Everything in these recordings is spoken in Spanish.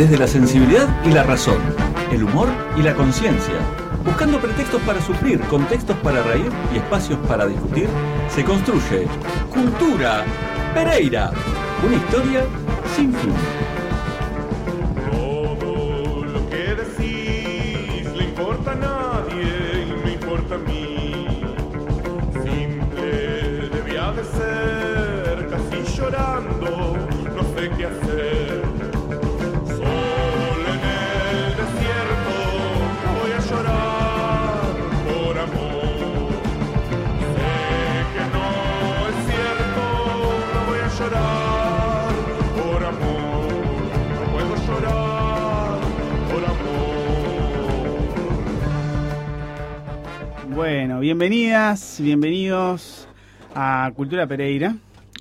desde la sensibilidad y la razón, el humor y la conciencia. Buscando pretextos para sufrir, contextos para reír y espacios para discutir, se construye Cultura Pereira, una historia sin fin. Debía de ser, casi llorando, no sé qué hacer. Bueno, bienvenidas, bienvenidos a Cultura Pereira,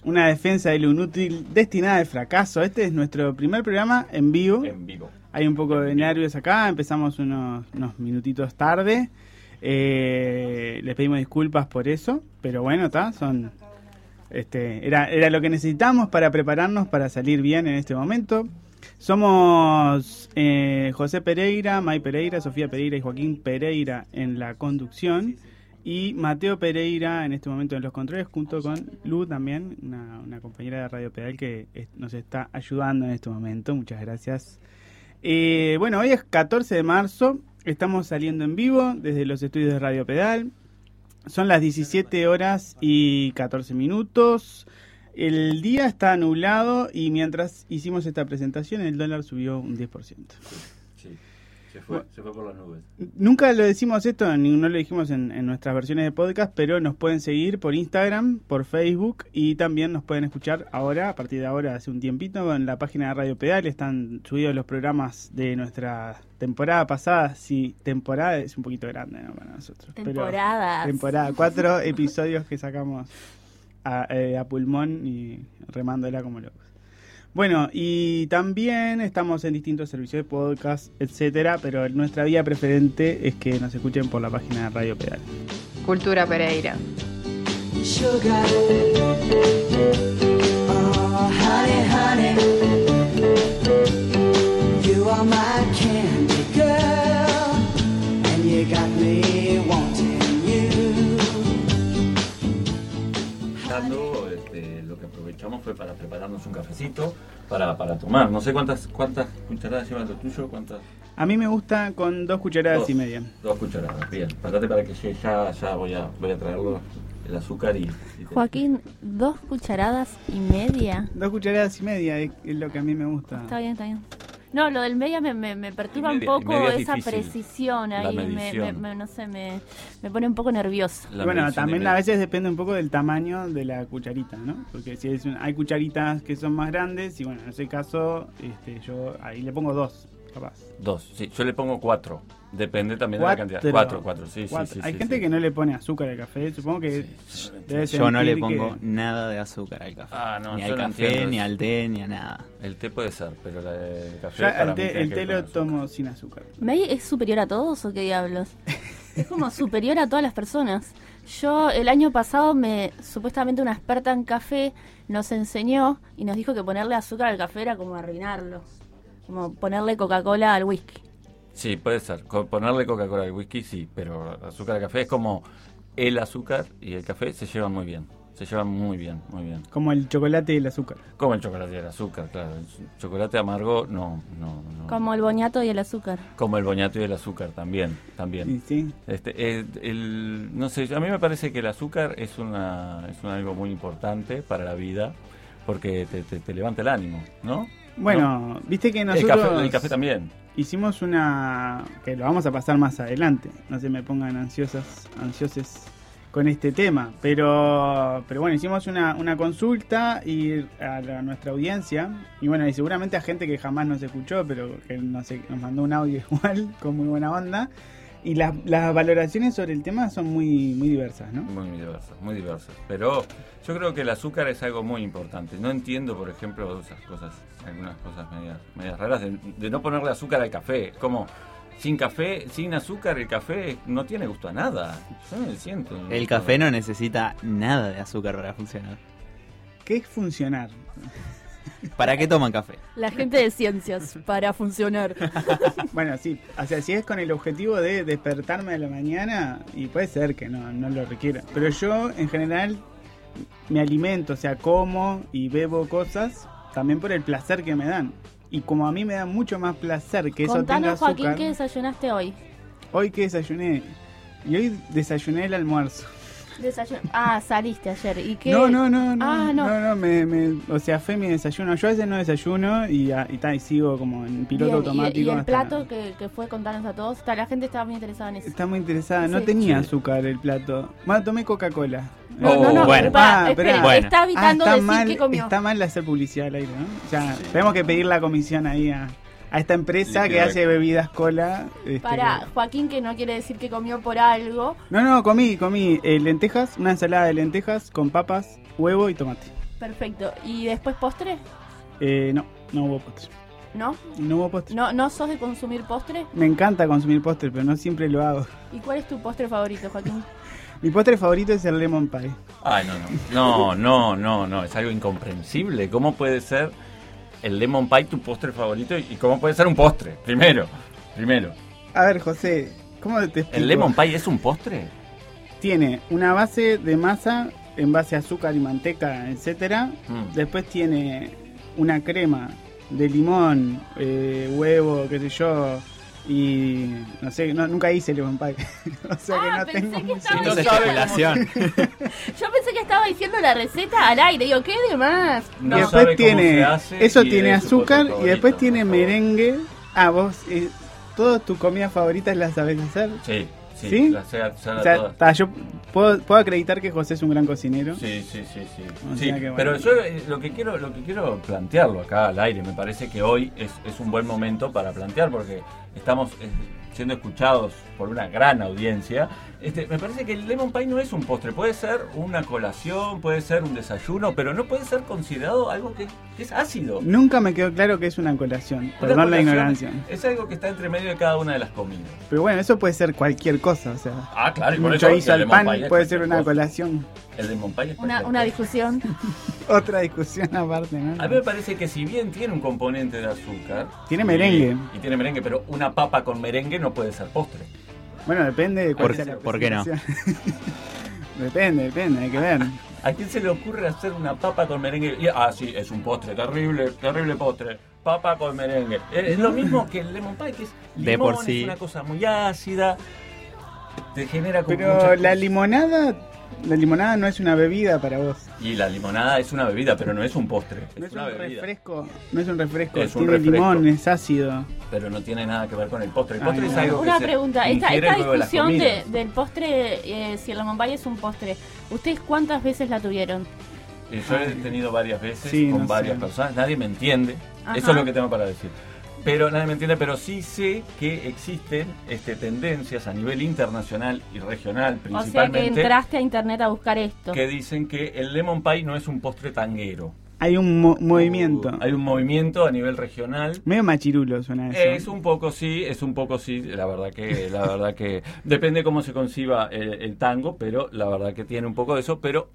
una defensa de lo inútil destinada al fracaso. Este es nuestro primer programa en vivo. En vivo. Hay un poco de nervios acá, empezamos unos, unos minutitos tarde. Eh, les pedimos disculpas por eso, pero bueno, está, son este, era, era lo que necesitamos para prepararnos para salir bien en este momento. Somos eh, José Pereira, May Pereira, Sofía Pereira y Joaquín Pereira en la conducción. Y Mateo Pereira en este momento en los controles, junto con Lu también, una, compañera de Radio Pedal que nos está ayudando en este momento. Muchas gracias. Eh, bueno, hoy es 14 de marzo, estamos saliendo en vivo desde los estudios de Radio Pedal. Son las 17 horas y 14 minutos. El día está nublado y mientras hicimos esta presentación el dólar subió un 10%. Se fue, se fue por las nubes. Nunca lo decimos esto, ni no lo dijimos en, en nuestras versiones de podcast, pero nos pueden seguir por Instagram, por Facebook y también nos pueden escuchar ahora, a partir de ahora, hace un tiempito, en la página de Radio Pedal. Están subidos los programas de nuestra temporada pasada. Sí, temporada es un poquito grande ¿no? para nosotros. pero- Temporadas. temporada, cuatro episodios que sacamos a, eh, a pulmón y remándola como locos. Bueno, y también estamos en distintos servicios de podcast, etcétera, pero nuestra vía preferente es que nos escuchen por la página de Radio Pedal. Cultura Pereira. Sugar. Oh, honey, honey. You are my candy girl. And you got me wanting you. Dando, fue para prepararnos un cafecito para, para tomar. No sé cuántas cuántas cucharadas lleva lo tuyo, cuántas. A mí me gusta con dos cucharadas Dos. y media. Dos cucharadas, bien. Parate para que llegue ya, ya voy a, voy a traerlo el azúcar y. y te- Joaquín, dos cucharadas y media. Dos cucharadas y media es lo que a mí me gusta. Está bien, está bien. No, lo del media me, me, me perturba media- un poco es esa difícil. precisión La ahí. Me, me, no sé, me, me pone un poco nerviosa. la bueno, también a veces depende un poco del tamaño de la cucharita, ¿no? Porque si es un- hay cucharitas que son más grandes y bueno, en ese caso este, yo ahí le pongo dos, capaz. Dos, sí. Yo le pongo cuatro. Depende también de la cantidad. Cuatro, cuatro, sí, Cuatro. sí, sí. Hay sí, gente sí. que no le pone azúcar al café, supongo que Sí, debe Yo no le pongo que- nada de azúcar al café. Ah, no, ni al café, entiendo ni al té, ni a nada. El té puede ser, pero la- el café. Para el té, el té lo tomo sin azúcar. ¿May es superior a todos o qué diablos? Es como superior a todas las personas. Yo el año pasado me supuestamente una experta en café nos enseñó y nos dijo que ponerle azúcar al café era como arruinarlo. Como ponerle Coca-Cola al whisky. Sí, puede ser. Ponerle Coca-Cola al whisky, sí, pero azúcar al café es como el azúcar y el café se llevan muy bien. Se llevan muy bien, muy bien. Como el chocolate y el azúcar. Como el chocolate y el azúcar, claro. El chocolate amargo, no, no, no. Como el boñato y el azúcar. Como el boñato y el azúcar, también, también. Y sí. Este, eh, el, no sé, a mí me parece que el azúcar es una es un algo muy importante para la vida porque te, te- te levanta el ánimo, ¿no? Bueno, viste que El nosotros café, el café también. hicimos una que lo vamos a pasar más adelante. No se me pongan ansiosas, ansioses con este tema, pero pero bueno, hicimos una, una consulta y a la- nuestra audiencia y bueno, y seguramente a gente que jamás nos escuchó, pero que nos, nos mandó un audio igual con muy buena onda. Y las, las valoraciones sobre el tema son muy muy diversas, ¿no? Muy diversas, muy diversas. Pero yo creo que el azúcar es algo muy importante. No entiendo, por ejemplo, esas cosas, algunas cosas medias, medias raras, de, de no ponerle azúcar al café. Como, sin café, sin azúcar, el café no tiene gusto a nada. Yo no siento. El café no necesita nada de azúcar para funcionar. ¿Qué es funcionar? ¿Para qué toman café? La gente de ciencias, para funcionar. Bueno, sí, o sea, si es con el objetivo de despertarme a la mañana, y puede ser que no, no lo requiera. Pero yo, en general, me alimento, o sea, como y bebo cosas también por el placer que me dan. Y como a mí me da mucho más placer que eso tenga Contanos, azúcar, Joaquín, ¿qué desayunaste hoy? hoy que desayuné, y hoy desayuné el almuerzo. Desayun- Ah, saliste ayer. ¿Y qué? No, no, no, no, Ah, no. no, no, me, me- o sea, fue mi desayuno. Yo a veces no desayuno y, a- y, ta, y sigo como en piloto Bien, y- automático. Y, el hasta- plato que, que fue contarnos a todos, ta, la gente estaba muy interesada en eso. Está muy interesada, no Sí. tenía Sí. azúcar el plato. Bueno, tomé Coca-Cola. No, Oh, no, no, bueno. pará, Ah. Bueno. está evitando está decir mal, que comió. está mal hacer publicidad al aire, ¿no? O sea, tenemos que pedir la comisión ahí a, a esta empresa que hace bebidas cola. este, Para Joaquín, que no quiere decir que comió por algo. No, no, comí, comí eh, lentejas, una ensalada de lentejas con papas, huevo y tomate. Perfecto. ¿Y después postre? Eh, no, no hubo postre. ¿No? No hubo postre. ¿No, ¿No sos de consumir postre? Me encanta consumir postre, pero no siempre lo hago. ¿Y cuál es tu postre favorito, Joaquín? Mi postre favorito es el lemon pie. Ay, no, no. No, no, no, no. Es algo incomprensible. ¿Cómo puede ser el lemon pie tu postre favorito? ¿Y cómo puede ser un postre? Primero, primero. A ver, José, ¿cómo te explico? ¿El lemon pie es un postre? Tiene una base de masa en base a azúcar y manteca, etcétera. Mm. Después tiene una crema de limón, eh, huevo, qué sé yo, y no sé, no, nunca hice lemon pie. o sea Ah, que no pensé tengo que estaba especulación. Yo pensé que estaba diciendo la receta al aire. Digo, ¿qué de más? No y después cómo tiene, se hace eso y tiene azúcar y después tiene merengue. Ah, vos, eh, todas tus comidas favoritas las sabés hacer. Sí, sí. ¿Sí? las sé- sé O sea, todas. ta, yo puedo, puedo acreditar que José es un gran cocinero. Sí, sí, sí, sí. O Sí, sea que bueno. Pero yo eh, lo que quiero, lo que quiero plantearlo acá al aire, me parece que hoy es, es un buen momento para plantear porque estamos eh, siendo escuchados por una gran audiencia. Este, me parece que el lemon pie no es un postre, puede ser una colación, puede ser un desayuno, pero no puede ser considerado algo que, que es ácido. Nunca me quedó claro que es una colación. Perdón la ignorancia. Es algo que está entre medio de cada una de las comidas. Pero bueno, eso puede ser cualquier cosa. O sea, Ah, claro, y por un eso al pan puede ser una cosa. colación. El lemon pie es Una, una discusión. Otra discusión aparte, ¿no? A mí me parece que si bien tiene un componente de azúcar... Tiene y- merengue. Y, tiene merengue, pero una papa con merengue no puede ser postre. Bueno, depende de cuál ¿Por- sea la por qué no? depende, depende, hay que ver. ¿A quién se le ocurre hacer una papa con merengue? Y- ah, sí, es un postre, terrible, terrible postre. Papa con merengue. Es, es lo mismo que el lemon pie, que es De limón, por sí. es una cosa muy ácida. Te genera como Pero la limonada, la limonada no es una bebida para vos. Y la limonada es una bebida, pero no es un postre. No Es un bebida. refresco, no es un refresco, Es un tiene refresco. limón, es ácido. Pero no tiene nada que ver con el postre. El Ay, postre es no. algo que Una se pregunta, esta, de discusión de, del postre, eh, si el pie es un postre, ¿ustedes cuántas veces la tuvieron? Y yo he tenido varias veces Sí, con no varias sé. personas, nadie me entiende, Ajá. eso es lo que tengo para decir. Pero nadie me entiende, pero sí sé que existen este, tendencias a nivel internacional y regional O sea que principalmente entraste a internet a buscar esto. que dicen que el lemon pie no es un postre tanguero. Hay un mo- movimiento. Hay un movimiento a nivel regional Medio machirulo suena eso. es un poco sí, es un poco sí, la verdad que, la verdad que depende cómo se conciba el, el tango, pero la verdad que tiene un poco de eso, pero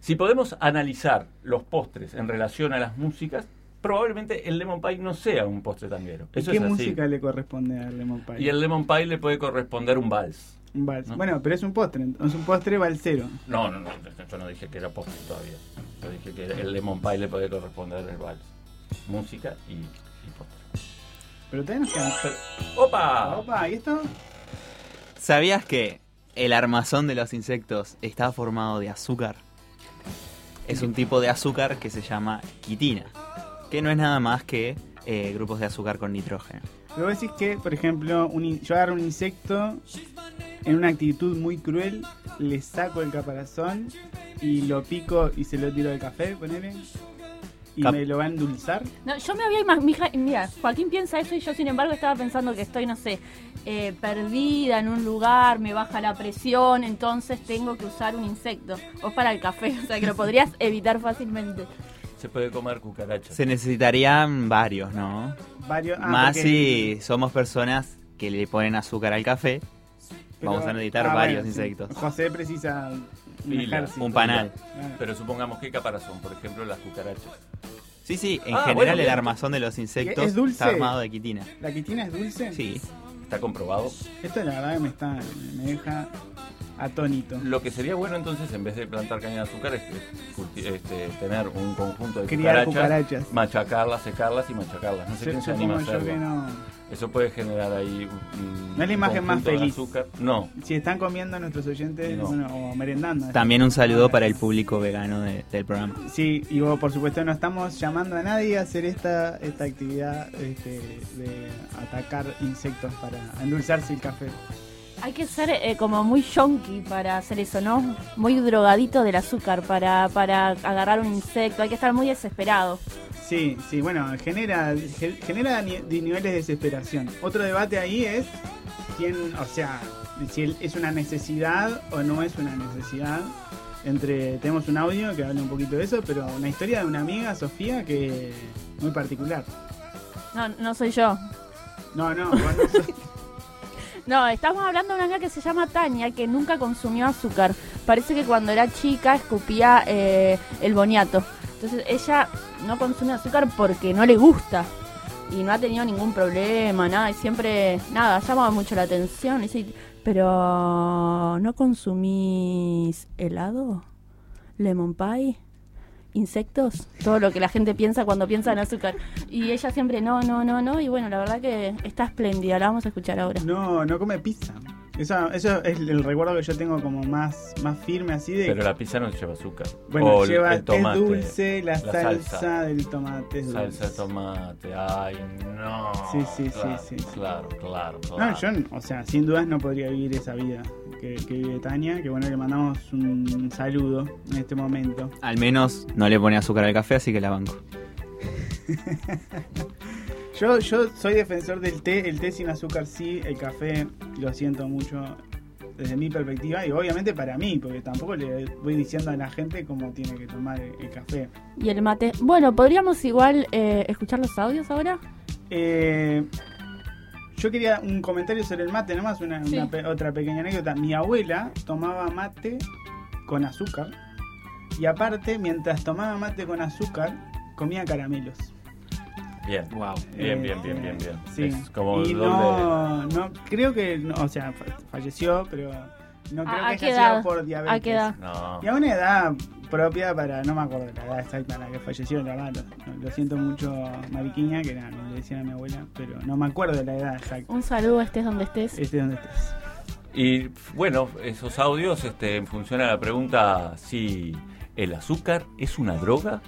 si podemos analizar los postres en relación a las músicas, probablemente el lemon pie no sea un postre tanguero. ¿Y Eso ¿Qué es así. música le corresponde al lemon pie? Y el lemon pie le puede corresponder un vals. Un vals. ¿no? Bueno, pero es un postre, es un postre valsero. No, no, no, yo no dije que era postre todavía. Yo dije que el lemon pie le puede corresponder el vals. Música y, y postre. Pero quedan. Pero- ¡Opa! Opa, ¿y esto? ¿Sabías que el armazón de los insectos está formado de azúcar? Es un tipo de azúcar que se llama quitina, que no es nada más que eh, grupos de azúcar con nitrógeno. Pero vos decís que, por ejemplo, un yo agarro un insecto en una actitud muy cruel, le saco el caparazón y lo pico y se lo tiro al café, ponele. Y Cap- me lo va a endulzar. No, yo me había imaginado, mira, Joaquín piensa eso y yo sin embargo estaba pensando que estoy, no sé, eh, perdida en un lugar, me baja la presión, entonces tengo que usar un insecto. O para el café, o sea que lo podrías evitar fácilmente. Se puede comer cucarachas. Se necesitarían varios, ¿no? Varios, ah, Más porque- si somos personas que le ponen azúcar al café, pero- vamos a necesitar ah, varios bueno, sí. insectos. José precisa un Pila, ejército. un panal. Claro. Pero supongamos qué caparazón, por ejemplo, las cucarachas. Sí, sí, en Ah, general bueno, el armazón de los insectos ¿Es dulce? está armado de quitina. ¿La quitina es dulce? Sí. Está comprobado. Esto la verdad que me, está, me deja atónito. Lo que sería bueno entonces, en vez de plantar caña de azúcar, es que culti- este, tener un conjunto de Criar cucarachas, cucarachas. machacarlas, secarlas y machacarlas. No sé Yo- quién se anima a hacerlo. no. Eso puede generar ahí un, No es la imagen más conjunto de feliz. azúcar. No, Si están comiendo nuestros oyentes No. bueno, o merendando. También un saludo para el público vegano de- del programa. Sí, y vos, por supuesto no estamos llamando a nadie a hacer esta, esta actividad este, de atacar insectos para endulzarse el café. Hay que ser eh, como muy yonki para hacer eso, ¿no? Muy drogadito del azúcar para, para agarrar un insecto. Hay que estar muy desesperado. Sí, sí, bueno, genera, ge- genera niveles de desesperación. Otro debate ahí es quién, o sea, si es una necesidad o no es una necesidad. Entre tenemos un audio que habla un poquito de eso, pero una historia de una amiga, Sofía, que muy particular. No, no soy yo. No, no, vos no sos- No, estamos hablando de una amiga que se llama Tania, que nunca consumió azúcar. Parece que cuando era chica escupía eh, el boniato. Entonces ella no consume azúcar porque no le gusta. Y no ha tenido ningún problema, nada. Y siempre, nada, llama mucho la atención. Pero, ¿no consumís helado? ¿Lemon pie? Insectos, todo lo que la gente piensa cuando piensa en azúcar. Y ella siempre no, no, no, no. Y bueno, la verdad que está espléndida, la vamos a escuchar ahora. no, no come pizza. Eso, eso es el recuerdo que yo tengo como más, más firme así de pero la pizza no lleva azúcar. Bueno, O el- lleva el tomate, es dulce, la, la salsa, salsa. del tomate es dulce. Salsa de tomate, ay no. Sí, sí, sí, Claro, sí, sí. Claro, claro, No, claro. yo, o sea, sin dudas no podría vivir esa vida que, que vive Tania. Que bueno, le mandamos un saludo en este momento. Al menos no le pone azúcar al café, así que la banco. Yo, yo soy defensor del té, el té sin azúcar sí, el café lo siento mucho desde mi perspectiva y obviamente para mí, porque tampoco le voy diciendo a la gente cómo tiene que tomar el, el café. Y el mate. Bueno, podríamos igual eh, escuchar los audios ahora. Eh, yo quería un comentario sobre el mate, nomás una, Sí. una pe- otra pequeña anécdota. Mi abuela tomaba mate con azúcar y aparte, mientras tomaba mate con azúcar, comía caramelos. Bien, Wow. bien, Eh, bien, bien, bien, bien. Sí. Es como y no, no, creo que, no, o sea, fa- falleció, pero no creo ¿A- a que haya sido por diabetes. ¿A qué edad? No. Y a una edad propia para, no me acuerdo la edad exacta en la que falleció, la verdad, lo, lo siento mucho, Mariquiña, que era, le decían a mi abuela, pero no me acuerdo de la edad exacta. Un saludo, estés donde estés. Este donde estés. Y bueno, esos audios, este, en función a la pregunta si el azúcar es una droga,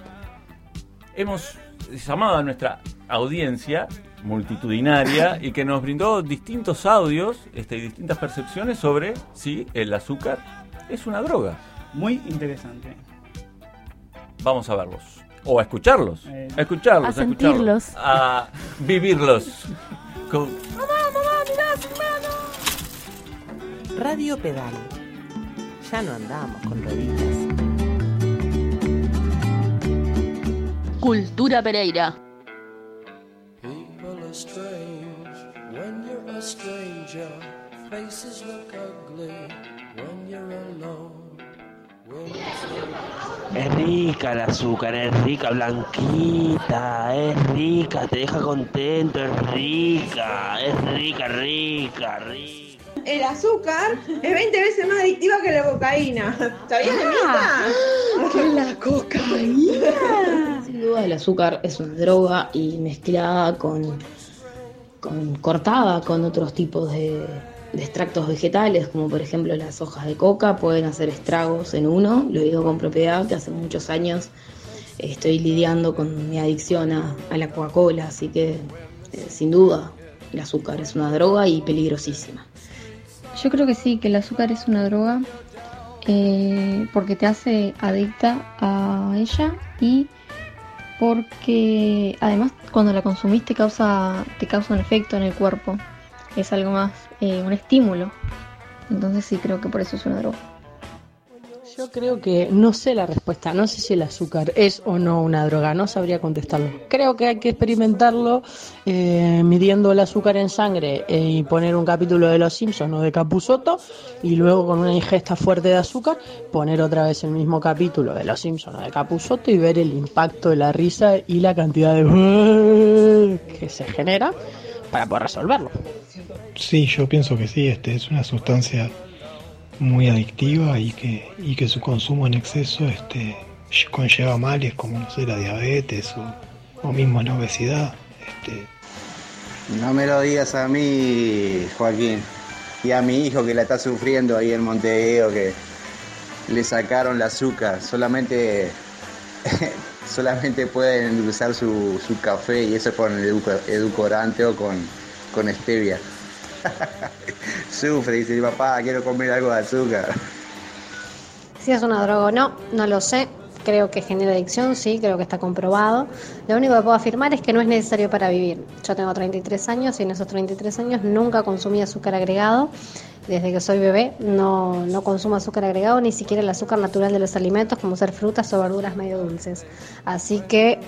hemos llamado a nuestra audiencia multitudinaria y que nos brindó distintos audios este, y distintas percepciones sobre si el azúcar es una droga. Muy interesante. Vamos a verlos. O a escucharlos. Eh, A escucharlos. a escucharlos, sentirlos. A vivirlos. Con- Radio Pedal. Ya no andamos con rueditas. When you're Es rica el azúcar, es rica, blanquita, es rica, te deja contento, es rica, es rica, rica, rica. El azúcar es 20 veces más adictiva que la cocaína. ¿Sabías de mí? La cocaína. Sin duda el azúcar es una droga y mezclada con, con cortada con otros tipos de, de extractos vegetales, como por ejemplo las hojas de coca, pueden hacer estragos en uno. Lo digo con propiedad que hace muchos años estoy lidiando con mi adicción a, a la Coca-Cola, así que eh, sin duda el azúcar es una droga y peligrosísima. Yo creo que sí, que el azúcar es una droga eh, porque te hace adicta a ella y porque además cuando la consumís te causa, te causa un efecto en el cuerpo. Es algo más, eh, un estímulo. Entonces sí creo que por eso es una droga. Yo creo que no sé la respuesta, no sé si el azúcar es o no una droga, no sabría contestarlo. Creo que hay que experimentarlo eh, midiendo el azúcar en sangre eh, y poner un capítulo de Los Simpsons o de Capusotto y luego con una ingesta fuerte de azúcar poner otra vez el mismo capítulo de Los Simpsons o de Capusotto y ver el impacto de la risa y la cantidad de que se genera para poder resolverlo. Sí, yo pienso que sí, este es una sustancia muy adictiva y que, y que su consumo en exceso este, conlleva males como no sé, la diabetes o, mismo la obesidad. Este, No me lo digas a mí, Joaquín. Y a mi hijo que la está sufriendo ahí en Montevideo, que le sacaron el azúcar. Solamente, solamente puede endulzar su, su café y eso con educo- edulcorante o con, con stevia. Sufre, dice papá, quiero comer algo de azúcar. Si es una droga o no, no lo sé. Creo que genera adicción, sí, creo que está comprobado. Lo único que puedo afirmar es que no es necesario para vivir. Yo tengo 33 años y en esos 33 años nunca consumí azúcar agregado. Desde que soy bebé no, no consumo azúcar agregado, ni siquiera el azúcar natural de los alimentos, como ser frutas o verduras medio dulces. Así que,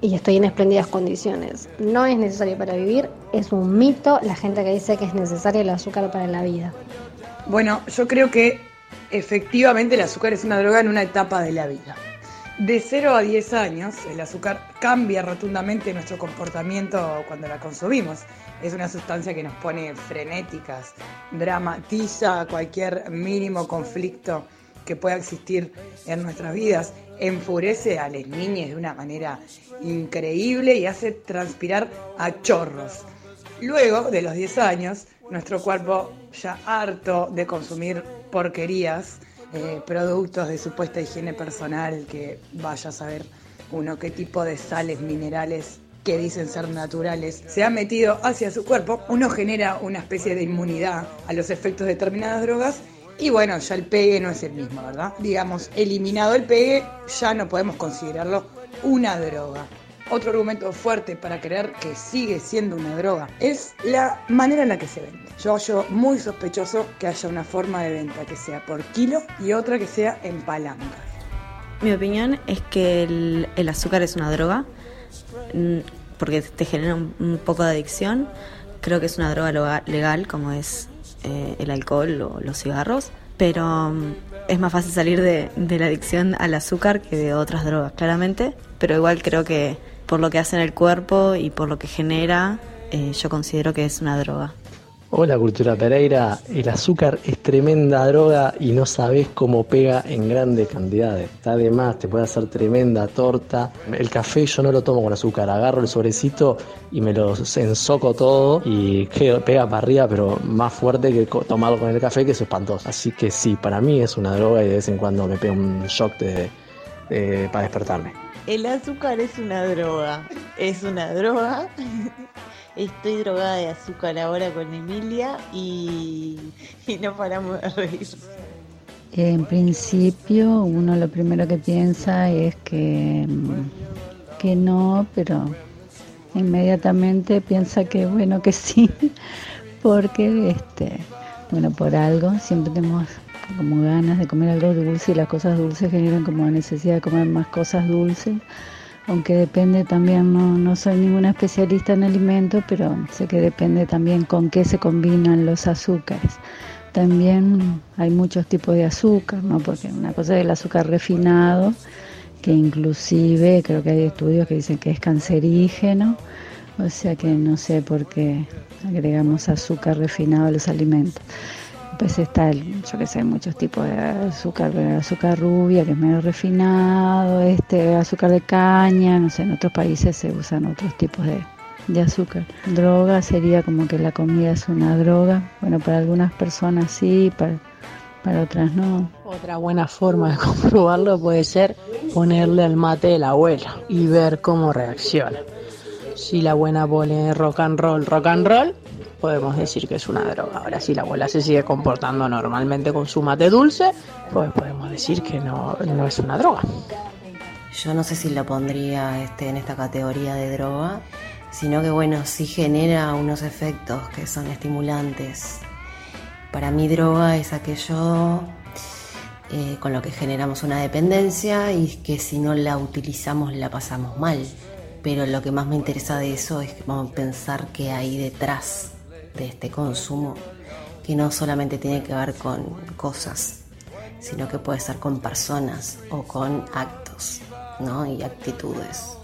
y estoy en espléndidas condiciones. No es necesario para vivir, es un mito la gente que dice que es necesario el azúcar para la vida. Bueno, yo creo que efectivamente el azúcar es una droga en una etapa de la vida. De 0 a 10 años, el azúcar cambia rotundamente nuestro comportamiento cuando la consumimos. Es una sustancia que nos pone frenéticas, dramatiza cualquier mínimo conflicto que pueda existir en nuestras vidas, enfurece a las niñas de una manera increíble y hace transpirar a chorros. Luego de los 10 años, nuestro cuerpo ya harto de consumir porquerías, eh, productos de supuesta higiene personal, que vaya a saber uno qué tipo de sales, minerales que dicen ser naturales, se ha metido hacia su cuerpo, uno genera una especie de inmunidad a los efectos de determinadas drogas y bueno, ya el pegue no es el mismo, ¿verdad? Digamos, eliminado el pegue, ya no podemos considerarlo una droga. Otro argumento fuerte para creer que sigue siendo una droga es la manera en la que se vende. Yo hallo muy sospechoso que haya una forma de venta que sea por kilo y otra que sea en palanca. Mi opinión es que el, azúcar es una droga mm, porque te genera un, poco de adicción. Creo que es una droga legal como es eh, el alcohol o los cigarros, pero mm, es más fácil salir de, de la adicción al azúcar que de otras drogas, claramente. Pero igual creo que por lo que hace en el cuerpo y por lo que genera, eh, yo considero que es una droga. Hola Cultura Pereira, el azúcar es tremenda droga y no sabes cómo pega en grandes cantidades. Está de te puede hacer tremenda torta. El café yo no lo tomo con azúcar, agarro el sobrecito y me lo ensoco todo y que- pega para arriba, pero más fuerte que tomarlo con el café, que es espantoso. Así que sí, para mí es una droga y de vez en cuando me pega un shock para despertarme. El azúcar es una droga. Es una droga. Estoy drogada de azúcar ahora con Emilia y, no paramos de reír. En principio, uno lo primero que piensa es que, que no, pero inmediatamente piensa que bueno que sí, porque este, bueno, por algo siempre tenemos como ganas de comer algo dulce y las cosas dulces generan como necesidad de comer más cosas dulces, aunque depende también, no, no soy ninguna especialista en alimentos, pero sé que depende también con qué se combinan los azúcares. También hay muchos tipos de azúcar, ¿no? Porque una cosa es el azúcar refinado, que inclusive creo que hay estudios que dicen que es cancerígeno, o sea que no sé por qué agregamos azúcar refinado a los alimentos. Pues está, el, yo que sé, muchos tipos de azúcar, azúcar rubia, que es medio refinado, este azúcar de caña, no sé, en otros países se usan otros tipos de, de azúcar. Droga sería como que la comida es una droga. Bueno, para algunas personas sí, para, para otras no. Otra buena forma de comprobarlo puede ser ponerle al mate de la abuela y ver cómo reacciona. Si la abuela pone rock and roll, rock and roll, podemos decir que es una droga. Ahora, si la abuela se sigue comportando normalmente con su mate dulce, pues podemos decir que no, no es una droga. Yo no sé si lo pondría este, en esta categoría de droga, sino que bueno, sí genera unos efectos que son estimulantes. Para mí droga es aquello eh, con lo que generamos una dependencia y que si no la utilizamos la pasamos mal. Pero lo que más me interesa de eso es pensar qué hay detrás de este consumo, que no solamente tiene que ver con cosas, sino que puede ser con personas o con actos ¿no? y actitudes.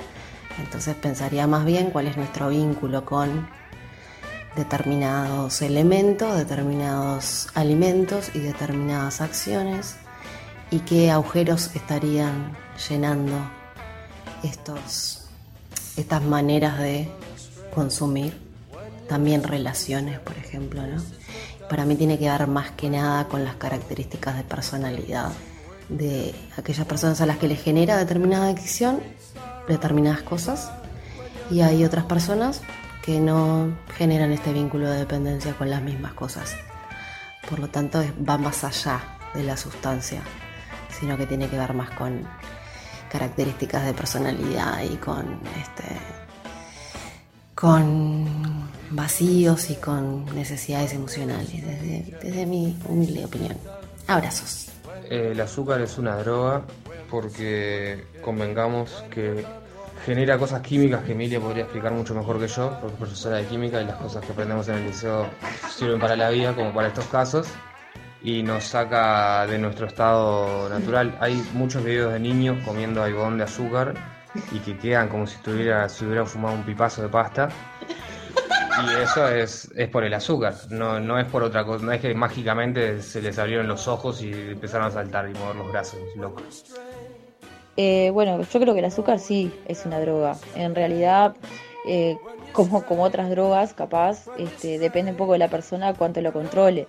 Entonces pensaría más bien cuál es nuestro vínculo con determinados elementos, determinados alimentos y determinadas acciones y qué agujeros estarían llenando estos, estas maneras de consumir, también relaciones, por ejemplo, ¿no? Para mí tiene que ver más que nada con las características de personalidad de aquellas personas a las que les genera determinada adicción, determinadas cosas, y hay otras personas que no generan este vínculo de dependencia con las mismas cosas. Por lo tanto, va más allá de la sustancia, sino que tiene que ver más con características de personalidad y con este con vacíos y con necesidades emocionales, desde, mi humilde opinión. Abrazos. El azúcar es una droga porque convengamos que genera cosas químicas que Emilia podría explicar mucho mejor que yo, porque es profesora de química y las cosas que aprendemos en el liceo sirven para la vida, como para estos casos, y nos saca de nuestro estado natural. Hay muchos videos de niños comiendo algodón de azúcar y que quedan como si estuviera, si hubieran fumado un pipazo de pasta. Y eso es, es por el azúcar, no, no es por otra cosa, no es que mágicamente se les abrieron los ojos y empezaron a saltar y mover los brazos, locos. Eh, bueno, yo creo que el azúcar sí es una droga. En realidad, eh, como, como otras drogas, capaz, este, depende un poco de la persona cuánto lo controle.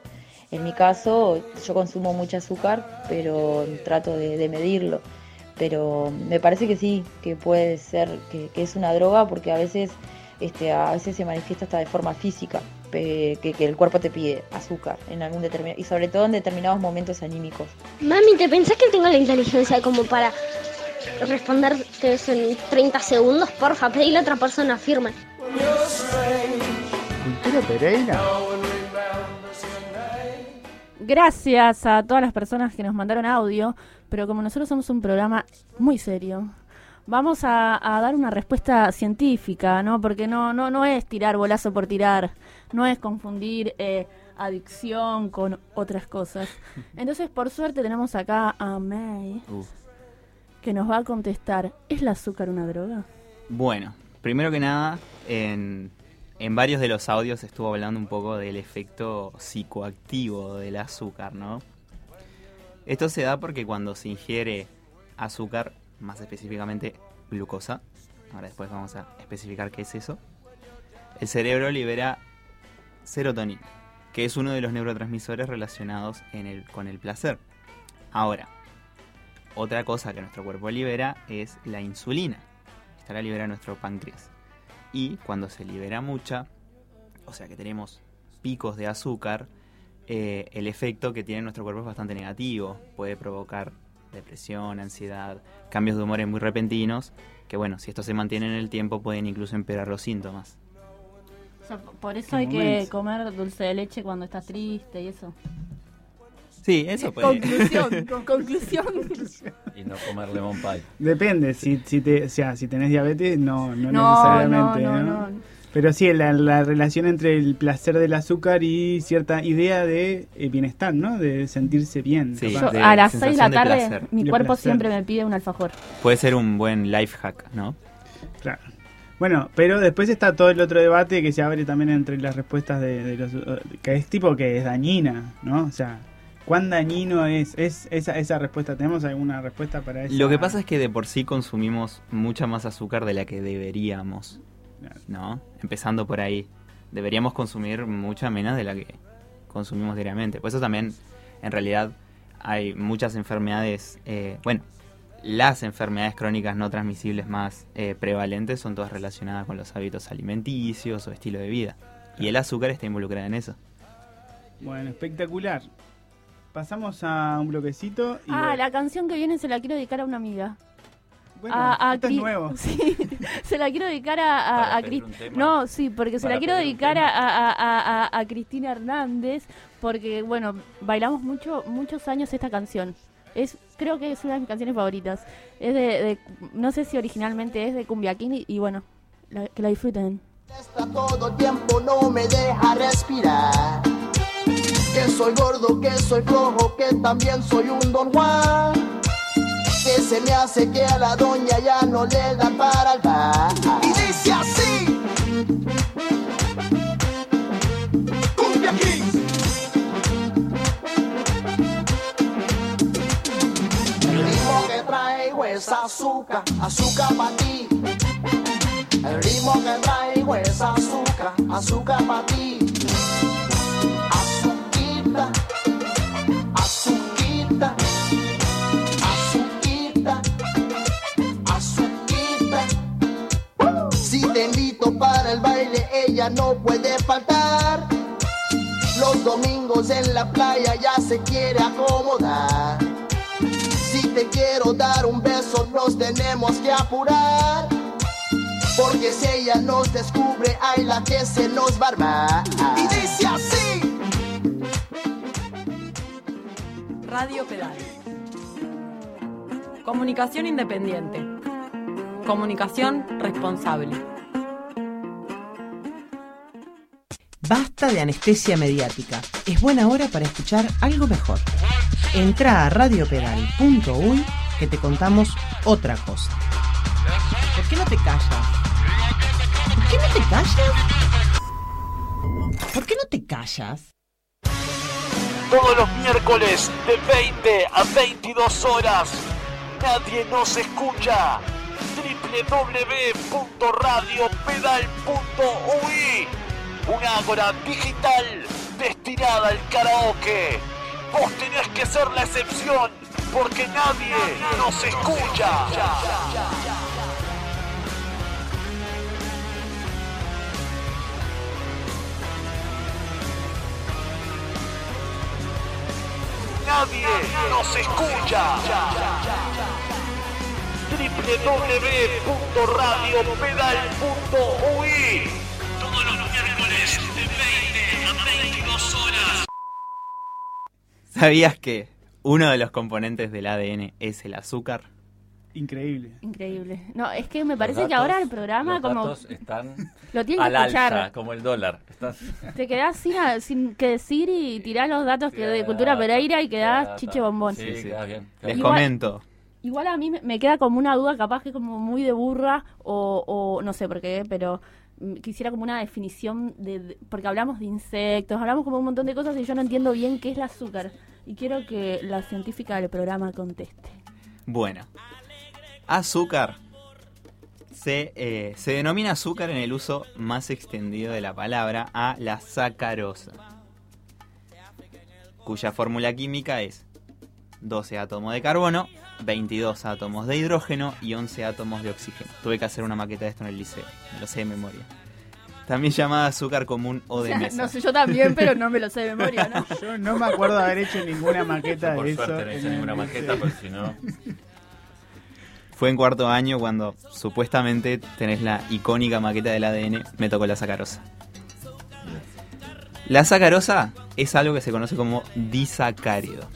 En mi caso, yo consumo mucho azúcar, pero trato de, de medirlo. Pero me parece que sí, que puede ser, que, que es una droga, porque a veces, este, a veces se manifiesta hasta de forma física, que el cuerpo te pide azúcar en algún determinado, y sobre todo en determinados momentos anímicos. Mami, ¿te pensás que tengo la inteligencia como para responderte eso en 30 segundos? Porfa, pedile a otra persona firme. Cultura Pereira. Gracias a todas las personas que nos mandaron audio, pero como nosotros somos un programa muy serio, vamos a, a dar una respuesta científica, ¿no? Porque no, no, no es tirar bolazo por tirar, no es confundir eh, adicción con otras cosas. Entonces, por suerte, tenemos acá a May, que nos va a contestar, ¿es el azúcar una droga? Bueno, primero que nada, en, en varios de los audios estuvo hablando un poco del efecto psicoactivo del azúcar, ¿no? Esto se da porque cuando se ingiere azúcar, más específicamente glucosa, ahora después vamos a especificar qué es eso, el cerebro libera serotonina, que es uno de los neurotransmisores relacionados con el placer. Ahora, otra cosa que nuestro cuerpo libera es la insulina. Esta la libera nuestro páncreas. Y cuando se libera mucha, o sea que tenemos picos de azúcar, eh, el efecto que tiene en nuestro cuerpo es bastante negativo. Puede provocar depresión, ansiedad, cambios de humores muy repentinos, que bueno, si esto se mantiene en el tiempo pueden incluso empeorar los síntomas. O sea, por eso hay que comer dulce de leche cuando estás triste y eso. Sí, eso puede. Conclusión, con- conclusión. Y no comer lemon pie. Depende, si, si, te, o sea, si tenés diabetes, no, no, No, necesariamente. no, ¿no? no, no. Pero sí, la, la relación entre el placer del azúcar y cierta idea de eh, bienestar, ¿no? De sentirse bien. Sí, de A las 6 de la de tarde, mi De cuerpo placer. siempre me pide un alfajor. Puede ser un buen life hack, ¿no? Claro. Bueno, pero después está todo el otro debate que se abre también entre las respuestas de, de los... eh, que es tipo que es dañina, ¿no? O sea, ¿cuán dañino es, es esa, esa respuesta? ¿Tenemos alguna respuesta para eso? Lo que pasa es que de por sí consumimos mucha más azúcar de la que deberíamos, ¿no? Empezando por ahí. Deberíamos consumir mucha menos de la que consumimos diariamente. Por eso también, en realidad, hay muchas enfermedades, eh, bueno, las enfermedades crónicas no transmisibles más eh, prevalentes son todas relacionadas con los hábitos alimenticios o estilo de vida. Y el azúcar está involucrado en eso. Bueno, espectacular. Pasamos a un bloquecito y... Ah, la canción que viene se la quiero dedicar a una amiga. Bueno, a, a esto es nuevo. Sí, se la quiero dedicar a, a, a. No, sí, porque se la quiero dedicar a, tema. a, a- a- a Cristina Hernández, porque, bueno, bailamos mucho muchos años esta canción. Es, creo que es una de mis canciones favoritas. Es de, de- no sé si originalmente es de Cumbia King y, y bueno, la- que la disfruten. todo el tiempo no me deja respirar. Que soy gordo, que soy flojo, que también soy un don Juan. Que se me hace que a la doña ya no le da para el. Y dice así. Cumbia Kings. El ritmo que traigo es azúcar, azúcar para ti. El ritmo que traigo es azúcar, azúcar para ti. La playa ya se quiere acomodar. Si te quiero dar un beso, nos tenemos que apurar. Porque si ella nos descubre, hay la que se nos va. Y dice así. Radio Pedal. Comunicación independiente. Comunicación responsable. Basta de anestesia mediática. Es buena hora para escuchar algo mejor. Entra a radiopedal.uy que te contamos otra cosa. ¿Por qué no te callas? ¿Por qué no te callas? ¿Por qué no te callas? Todos los miércoles de 20 a 22 horas. Nadie nos escucha. www.radiopedal.ui Una ágora digital destinada al karaoke. Vos tenés que ser la excepción porque nadie nos escucha. Nadie nos escucha. www.radiopedal.ui Todos los miércoles de 20 a 22 horas. ¿Sabías que uno de los componentes del ADN es el azúcar? Increíble. Increíble. No, es que me parece que ahora el programa los como datos están lo tienen que al escuchar. alza, como el dólar. Estás- Te quedás sin, a- sin que decir y tirás los datos que de Cultura Pereira y quedás chiche bombón. Sí, quedás bien. Les Igual- comento. Igual a mí me- queda como una duda, capaz que como muy de burra o, o no sé por qué, pero quisiera como una definición de, porque hablamos de insectos, hablamos como un montón de cosas y yo no entiendo bien qué es el azúcar y quiero que la científica del programa conteste. Bueno, azúcar se, eh, se denomina azúcar en el uso más extendido de la palabra a la sacarosa, cuya fórmula química es 12 átomos de carbono, 22 átomos de hidrógeno y 11 átomos de oxígeno. Tuve que hacer una maqueta de esto en el liceo, me lo sé de memoria. También llamada azúcar común o de mesa. no sé, yo también, pero no me lo sé de memoria, ¿no? Yo no me acuerdo de haber hecho ninguna maqueta Por de eso. suerte no hice ninguna maqueta, porque si no... Fue en cuarto año cuando supuestamente tenés la icónica maqueta del ADN, me tocó la sacarosa. La sacarosa es algo que se conoce como disacárido.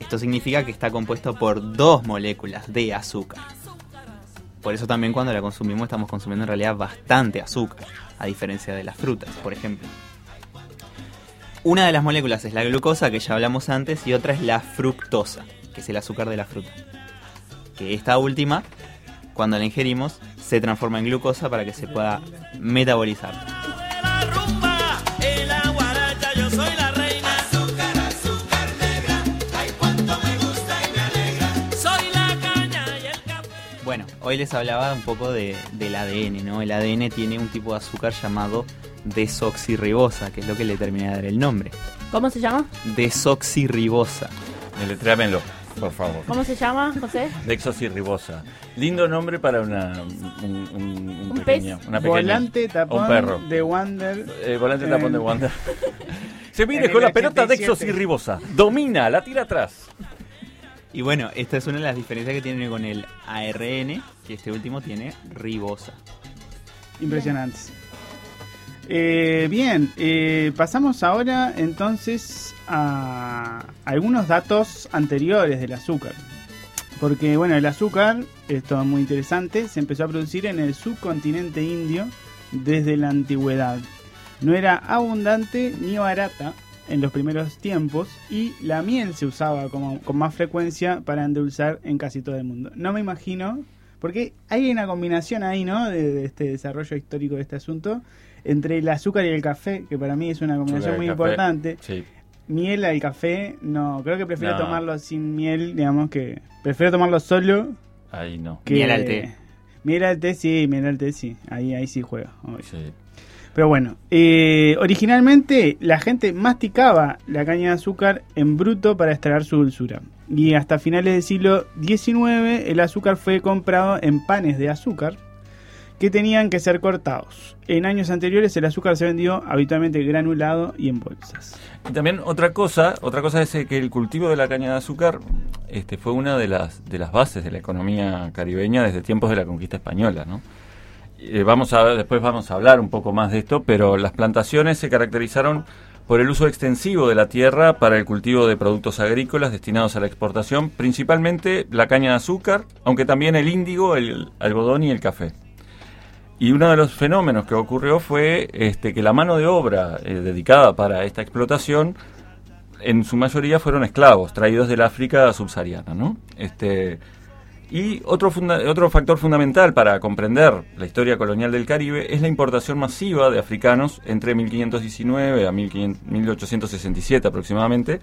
Esto significa que está compuesto por dos moléculas de azúcar. Por eso también cuando la consumimos estamos consumiendo en realidad bastante azúcar, a diferencia de las frutas, por ejemplo. Una de las moléculas es la glucosa, que ya hablamos antes, y otra es la fructosa, que es el azúcar de la fruta. Que esta última, cuando la ingerimos, se transforma en glucosa para que se pueda metabolizar. Hoy les hablaba un poco de, del ADN, ¿no? El ADN tiene un tipo de azúcar llamado desoxirribosa, que es lo que le termina de dar el nombre. ¿Cómo se llama? Desoxirribosa. Deletréamelo, por favor. ¿Cómo se llama, José? Dexosirribosa. Lindo nombre para una, un, un- un Un pequeño, pez. una pequeña. Volante tapón un perro. de Wander. Eh, volante tapón de Eh, Wander. Se en viene con la pelota 87. Dexosirribosa. Domina, la tira atrás. Y bueno, esta es una de las diferencias que tiene con el ARN, que este último tiene ribosa. Impresionantes. Eh, bien, eh, pasamos ahora entonces a algunos datos anteriores del azúcar. Porque bueno, el azúcar, esto es muy interesante, se empezó a producir en el subcontinente indio desde la antigüedad. No era abundante ni barata en los primeros tiempos y la miel se usaba como, con más frecuencia para endulzar en casi todo el mundo. No me imagino, porque hay una combinación ahí, ¿no? De, de este desarrollo histórico de este asunto entre el azúcar y el café, que para mí es una combinación muy café, importante. Sí. Miel al café, no, creo que prefiero No. tomarlo sin miel, digamos que prefiero tomarlo solo Ahí no. que Miel al té. Miel al té, sí, miel al té, sí. Ahí, ahí sí juega. obvio. Pero bueno, eh, originalmente la gente masticaba la caña de azúcar en bruto para extraer su dulzura. Y hasta finales del siglo XIX el azúcar fue comprado en panes de azúcar que tenían que ser cortados. En años anteriores el azúcar se vendió habitualmente granulado y en bolsas. Y también otra cosa, otra cosa es que el cultivo de la caña de azúcar este, fue una de las, de las bases de la economía caribeña desde tiempos de la conquista española, ¿no? Eh, vamos a después vamos a hablar un poco más de esto, pero las plantaciones se caracterizaron por el uso extensivo de la tierra para el cultivo de productos agrícolas destinados a la exportación, principalmente la caña de azúcar, aunque también el índigo, el algodón y el café. Y uno de los fenómenos que ocurrió fue este, que la mano de obra eh, dedicada para esta explotación, en su mayoría fueron esclavos traídos del África subsahariana, ¿no? Este, y otro, funda- otro factor fundamental para comprender la historia colonial del Caribe es la importación masiva de africanos entre 1519 a 1500 1867 aproximadamente,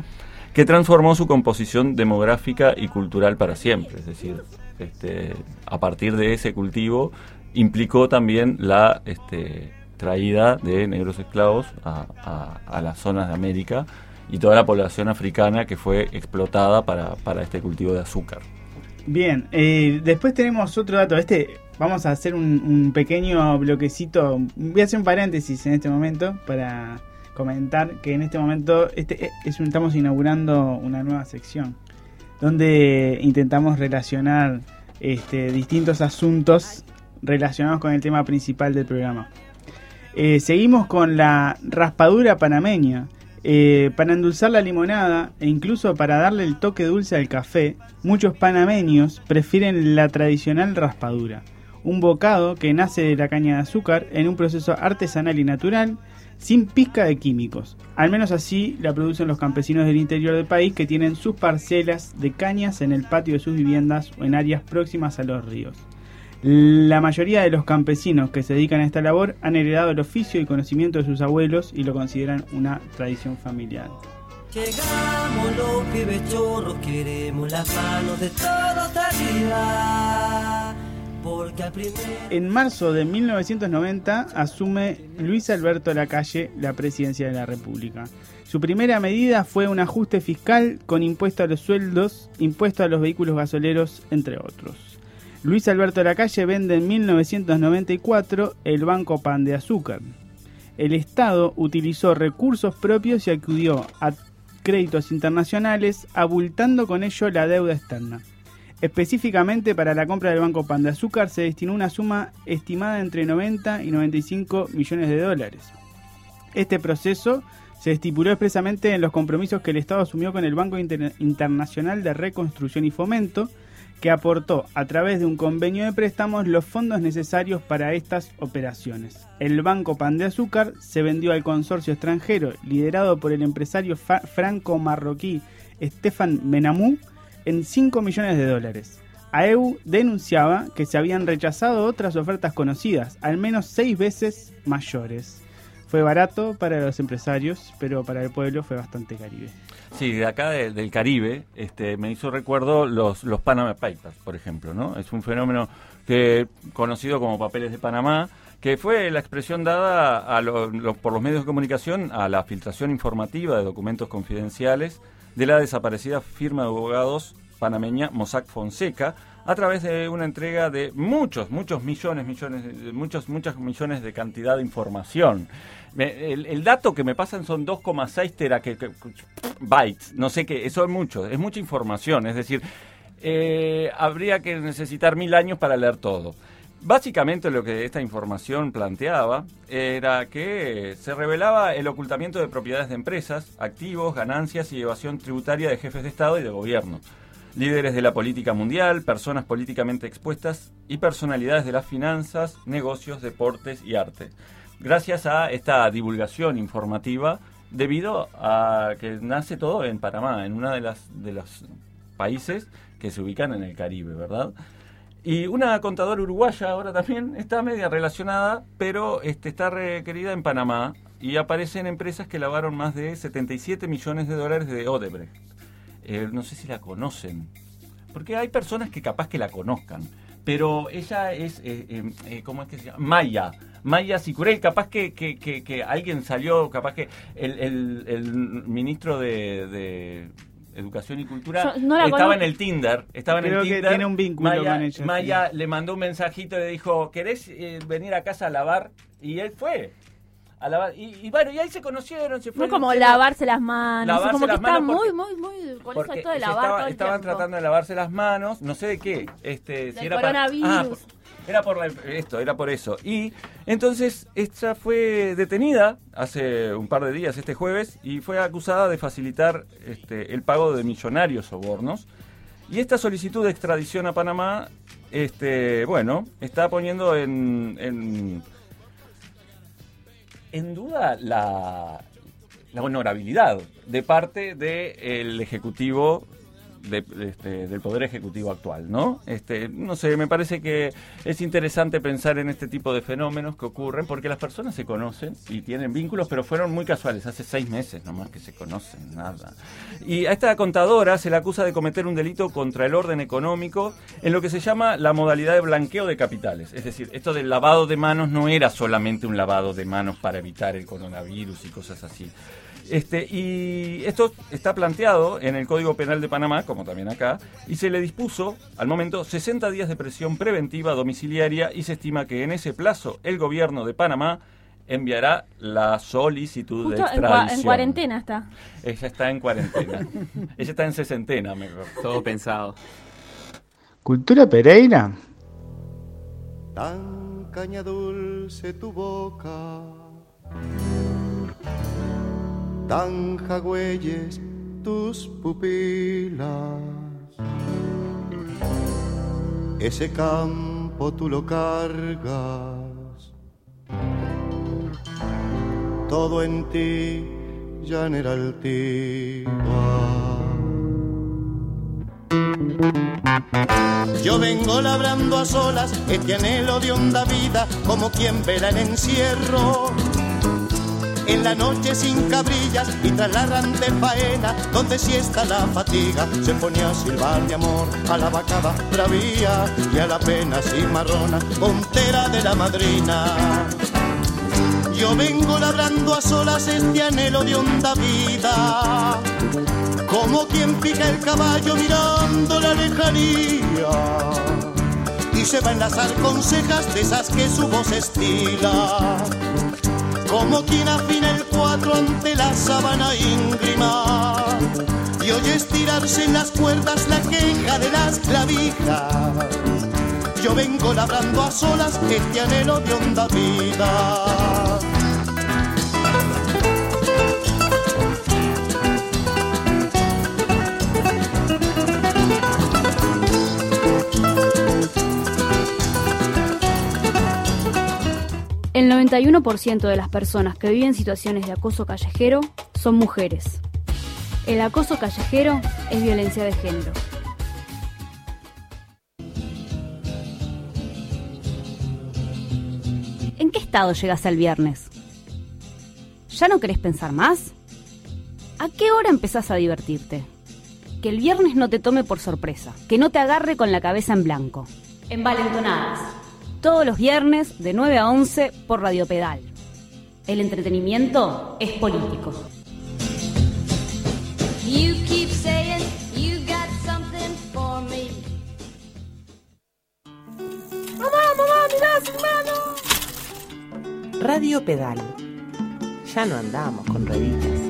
que transformó su composición demográfica y cultural para siempre. Es decir, este, a partir de ese cultivo implicó también la este, traída de negros esclavos a, las zonas de América y toda la población africana que fue explotada para este cultivo de azúcar. Bien, eh, después tenemos otro dato. Este, vamos a hacer un, un pequeño bloquecito. Voy a hacer un paréntesis en este momento para comentar que en este momento este es un- estamos inaugurando una nueva sección donde intentamos relacionar este, distintos asuntos relacionados con el tema principal del programa. Eh, seguimos con la raspadura panameña. Eh, para endulzar la limonada e incluso para darle el toque dulce al café, muchos panameños prefieren la tradicional raspadura, un bocado que nace de la caña de azúcar en un proceso artesanal y natural, sin pizca de químicos. Al menos así la producen los campesinos del interior del país que tienen sus parcelas de cañas en el patio de sus viviendas o en áreas próximas a los ríos. La mayoría de los campesinos que se dedican a esta labor han heredado el oficio y conocimiento de sus abuelos y lo consideran una tradición familiar. Llegamos los pibes chorros, queremos las manos de todos arriba. Porque al primer En marzo de 1990 asume Luis Alberto Lacalle la presidencia de la República. Su primera medida fue un ajuste fiscal con impuesto a los sueldos, impuesto a los vehículos gasoleros, entre otros. Luis Alberto Lacalle vende en 1994 el Banco Pan de Azúcar. El Estado utilizó recursos propios y acudió a créditos internacionales, abultando con ello la deuda externa. Específicamente para la compra del Banco Pan de Azúcar se destinó una suma estimada entre 90 y 95 millones de dólares. Este proceso se estipuló expresamente en los compromisos que el Estado asumió con el Banco Inter- Internacional de Reconstrucción y Fomento, que aportó a través de un convenio de préstamos los fondos necesarios para estas operaciones. El Banco Pan de Azúcar se vendió al consorcio extranjero liderado por el empresario franco-marroquí Stefan Benamou en 5 millones de dólares. AEU denunciaba que se habían rechazado otras ofertas conocidas, al menos 6 veces mayores. Fue barato para los empresarios, pero para el pueblo fue bastante caribe. Sí, de acá de- del Caribe, este, me hizo recuerdo los, los Panama Papers, por ejemplo, ¿no? Es un fenómeno que conocido como papeles de Panamá, que fue la expresión dada a por los medios de comunicación a la filtración informativa de documentos confidenciales de la desaparecida firma de abogados panameña Mossack Fonseca a través de una entrega de muchos, muchos millones, millones, muchos, muchos millones de cantidad de información. El, el dato que me pasan son 2,6 tera que, que- bytes, no sé qué, eso es mucho, es mucha información, es decir, eh, habría que necesitar mil años para leer todo. Básicamente lo que esta información planteaba era que se revelaba el ocultamiento de propiedades de empresas, activos, ganancias y evasión tributaria de jefes de Estado y de gobierno, líderes de la política mundial, personas políticamente expuestas y personalidades de las finanzas, negocios, deportes y arte. Gracias a esta divulgación informativa, debido a que nace todo en Panamá, en uno de, las, de los países que se ubican en el Caribe, ¿verdad? Y una contadora uruguaya ahora también está media relacionada, pero este, está requerida en Panamá y aparecen empresas que lavaron más de 77 millones de dólares de Odebrecht. Eh, no sé si la conocen, porque hay personas que capaz que la conozcan, pero ella es, eh, eh, eh, ¿cómo es que se llama? Maya. Maya Sicurel, capaz que, que, que, que alguien salió, capaz que el, el, el ministro de, de Educación y Cultura Yo no estaba conozco. en el Tinder, estaba Creo en el que Tinder. tiene un vínculo Maya, con ella, Maya le mandó un mensajito y le dijo, ¿querés eh, venir a casa a lavar? Y él fue. A lavar. Y, y bueno, y ahí se conocieron, se Fue fueron. como se- lavarse las manos, Lavarse como que las manos muy, muy, muy con eso de lavar estaba- todo el estaban tiempo. tratando de lavarse las manos, no sé de qué, este, si para-. Ah, por- era por la- esto, era por eso. Y entonces ella fue detenida hace un par de días, este jueves, y fue acusada de facilitar este, el pago de millonarios sobornos. Y esta solicitud de extradición a Panamá, este, bueno, está poniendo en, en, en duda la, la honorabilidad de parte del Ejecutivo, de- este, del Poder Ejecutivo actual, ¿no? Este, no sé, me parece que es interesante pensar en este tipo de fenómenos que ocurren porque las personas se conocen y tienen vínculos, pero fueron muy casuales, hace seis meses nomás que se conocen, nada. Y a esta contadora se le acusa de cometer un delito contra el orden económico en lo que se llama la modalidad de blanqueo de capitales. Es decir, esto del lavado de manos no era solamente un lavado de manos para evitar el coronavirus y cosas así. Este, y esto está planteado en el Código Penal de Panamá, como también acá, y se le dispuso al momento 60 días de presión preventiva domiciliaria y se estima que en ese plazo el gobierno de Panamá enviará la solicitud de Justo en, cua- extradición. en cuarentena está. Ella está en cuarentena. Ella está en sesentena, mejor. Todo pensado. Cultura Pereira. Tan caña dulce tu boca, tan jagüeyes tus pupilas. Ese campo tú lo cargas, todo en ti, llanera altiva. Yo vengo labrando a solas este anhelo de honda vida, como quien vela el encierro. En la noche sin cabrillas y tras la errante faena, donde si está la fatiga, se ponía a silbar de amor a la vacada bravía y a la pena cimarrona, puntera de la madrina. Yo vengo labrando a solas este anhelo de honda vida, como quien pica el caballo mirando la lejanía y se va a enlazar con cejas de esas que su voz estila, como quien afina el cuatro ante la sabana íngrima y oye estirarse en las cuerdas la queja de las clavijas. Yo vengo labrando a solas este anhelo de honda vida. El 91% de las personas que viven situaciones de acoso callejero son mujeres. El acoso callejero es violencia de género. ¿En qué estado llegas el viernes? ¿Ya no querés pensar más? ¿A qué hora empezás a divertirte? Que el viernes no te tome por sorpresa, que no te agarre con la cabeza en blanco. Envalentonadas. Todos los viernes de 9 a 11 por Radio Pedal. El entretenimiento es político. You keep saying you got something for me. ¡Mamá, mamá, mirá, hermano! Radio Pedal. Ya no andamos con rueditas.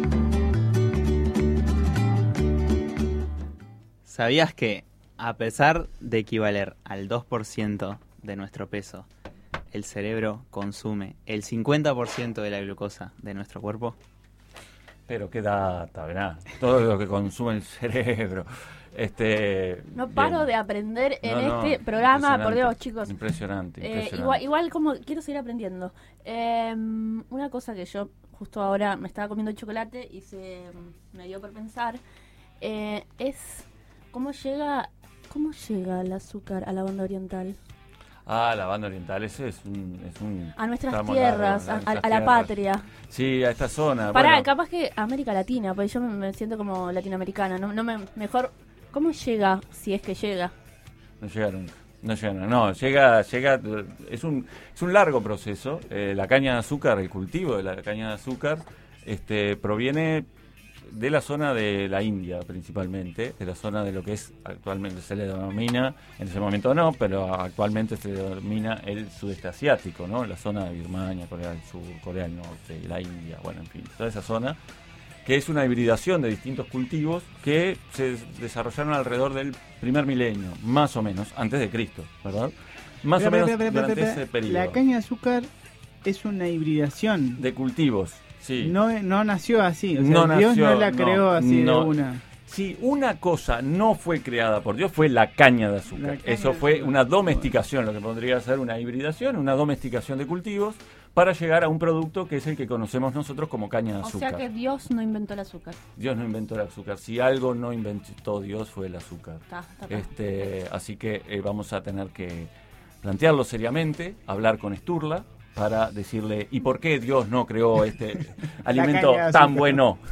¿Sabías que, a pesar de equivaler al 2% de nuestro peso, el cerebro consume el 50% de la glucosa de nuestro cuerpo. Pero qué data, ¿verdad? Todo lo que consume el cerebro. Este, No paro bien. de aprender en No, no, este programa, por Dios, chicos. Impresionante, Eh, impresionante. igual, igual como quiero seguir aprendiendo. Eh, una cosa que yo justo ahora me estaba comiendo chocolate y se me dio por pensar eh, es cómo llega cómo llega el azúcar a la banda oriental, Ah, la banda oriental, ese es un... Es un a nuestras tierras, largo, a, a- nuestras a la tierras. patria. Sí, a esta zona. Para, bueno. capaz que América Latina, porque yo me, siento como latinoamericana. No, no me, mejor, ¿cómo llega si es que llega? No llega nunca. No llega, nunca. no, llega, llega, es un, es un largo proceso. Eh, la caña de azúcar, el cultivo de la caña de azúcar, este, proviene de la zona de la India principalmente, de la zona de lo que es actualmente se le denomina, en ese momento no, pero actualmente se le denomina el sudeste asiático, ¿no? La zona de Birmania, Corea del Sur, Corea del Norte, la India, bueno, en fin, toda esa zona que es una hibridación de distintos cultivos que se desarrollaron alrededor del primer milenio, más o menos, antes de Cristo, ¿verdad? Más Espera, o menos espera, espera, durante ese periodo. La caña de azúcar es una hibridación. De cultivos, sí. No, no nació así. O sea, no Dios nació, no la creó así no. de una. Si una cosa no fue creada por Dios, fue la caña de azúcar. Caña Eso de fue azúcar. una domesticación, lo que podría ser una hibridación, una domesticación de cultivos, para llegar a un producto que es el que conocemos nosotros como caña de O azúcar. sea que Dios no inventó el azúcar. Dios no inventó el azúcar. Si algo no inventó Dios fue el azúcar. Ta, ta, ta. Este, así que eh, vamos a tener que plantearlo seriamente, hablar con Sturla para decirle ¿y por qué Dios no creó este alimento tan bueno?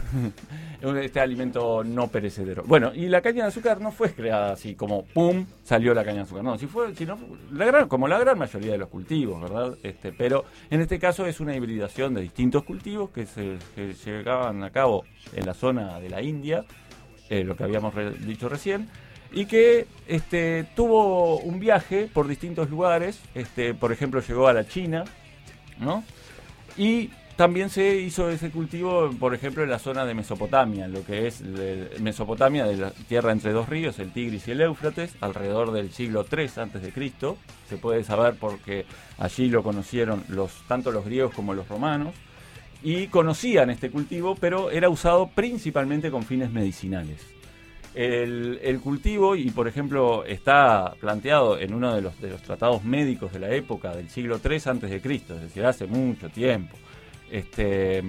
este alimento no perecedero. Bueno, y la caña de azúcar no fue creada así como pum, salió la caña de azúcar. No, si fue, si no, la gran, como la gran mayoría de los cultivos, ¿verdad? Este, pero en este caso es una hibridación de distintos cultivos que se que llegaban a cabo en la zona de la India, eh, lo que habíamos re- dicho recién, y que este, tuvo un viaje por distintos lugares, este, por ejemplo llegó a la China, ¿no? Y también se hizo ese cultivo, por ejemplo, en la zona de Mesopotamia, lo que es eh, Mesopotamia de la tierra entre dos ríos, el Tigris y el Éufrates, alrededor del siglo III antes de Cristo. Se puede saber porque allí lo conocieron tanto los griegos como los romanos y conocían este cultivo, pero era usado principalmente con fines medicinales. El, cultivo, y por ejemplo está planteado en uno de los, tratados médicos de la época del siglo III Cristo, es decir, hace mucho tiempo, este,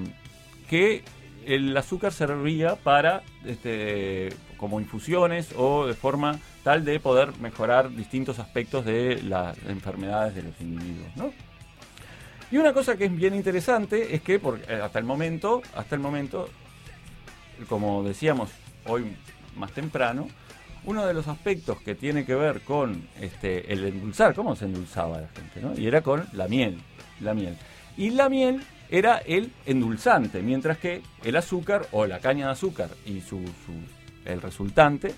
que el azúcar servía para este, como infusiones o de forma tal de poder mejorar distintos aspectos de las enfermedades de los individuos, ¿no? Y una cosa que es bien interesante es que por, eh, hasta el momento, hasta el momento, como decíamos hoy más temprano, uno de los aspectos que tiene que ver con este, el endulzar, cómo se endulzaba la gente, ¿no? Y era con la miel, la miel. Y la miel era el endulzante, mientras que el azúcar o la caña de azúcar y su, el resultante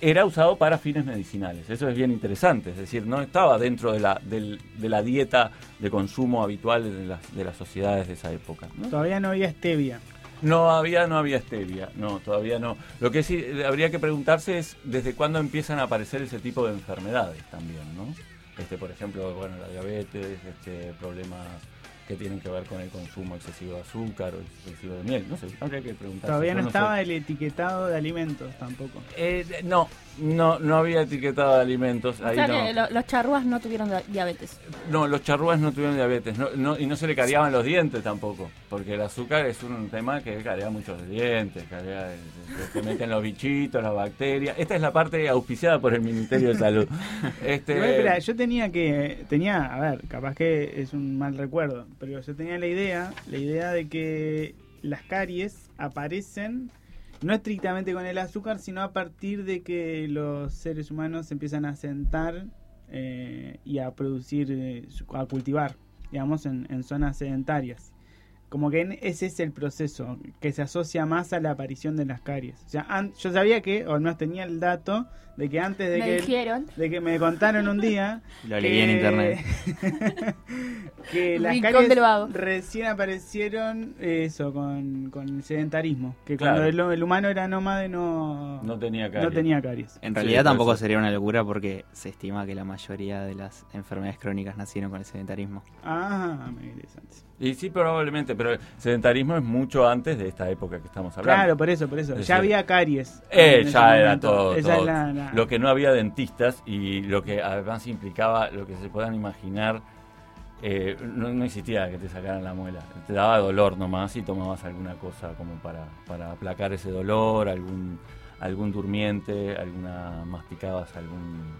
era usado para fines medicinales. Eso es bien interesante, es decir, no estaba dentro de la, de la dieta de consumo habitual de las, de las sociedades de esa época. Todavía no había stevia. No había, no había stevia, no, todavía no. Lo que sí eh, habría que preguntarse es desde cuándo empiezan a aparecer ese tipo de enfermedades también, ¿no? Este, por ejemplo, bueno, la diabetes, este, problemas que tienen que ver con el consumo excesivo de azúcar o excesivo de miel, no sé, habría que preguntarse. Todavía no sé. estaba el etiquetado de alimentos tampoco. Eh, no, no, no había etiquetado de alimentos. O Ahí sea no. que lo- los charrúas no tuvieron diabetes. No, los charrúas no tuvieron diabetes no, no- y no se le careaban los dientes tampoco, porque el azúcar es un tema que carea muchos dientes, carea, se, se meten los bichitos, las bacterias. Esta es la parte auspiciada por el Ministerio de Salud. Este, espera, yo tenía que, tenía, a ver, capaz que es un mal recuerdo, pero yo tenía la idea, la idea de que las caries aparecen no estrictamente con el azúcar, sino a partir de que los seres humanos empiezan a sentar eh, y a producir, eh, a cultivar, digamos, en, en zonas sedentarias. Como que ese es el proceso que se asocia más a la aparición de las caries. O sea, yo sabía que, o al menos tenía el dato, de que antes de Me que dijeron. de que me contaron un día Lo leí en internet. que las Rincón caries del vago. recién aparecieron eso con, con el sedentarismo. Que Claro. cuando el, el humano era nómade no, No tenía no caries. tenía caries. En Sí, realidad puede tampoco ser. sería una locura porque se estima que la mayoría de las enfermedades crónicas nacieron con el sedentarismo. Ah, me interesante. Y sí, probablemente, pero el sedentarismo es mucho antes de esta época que estamos hablando. Claro, por eso, por eso. Es Ya había caries. Eh, en ese ya era momento. todo. Esa es todo. la- la- Lo que no había dentistas y lo que además implicaba, lo que se puedan imaginar, eh, no, no existía que te sacaran la muela. Te daba dolor nomás y tomabas alguna cosa como para, para aplacar ese dolor, algún, algún durmiente, alguna masticabas algún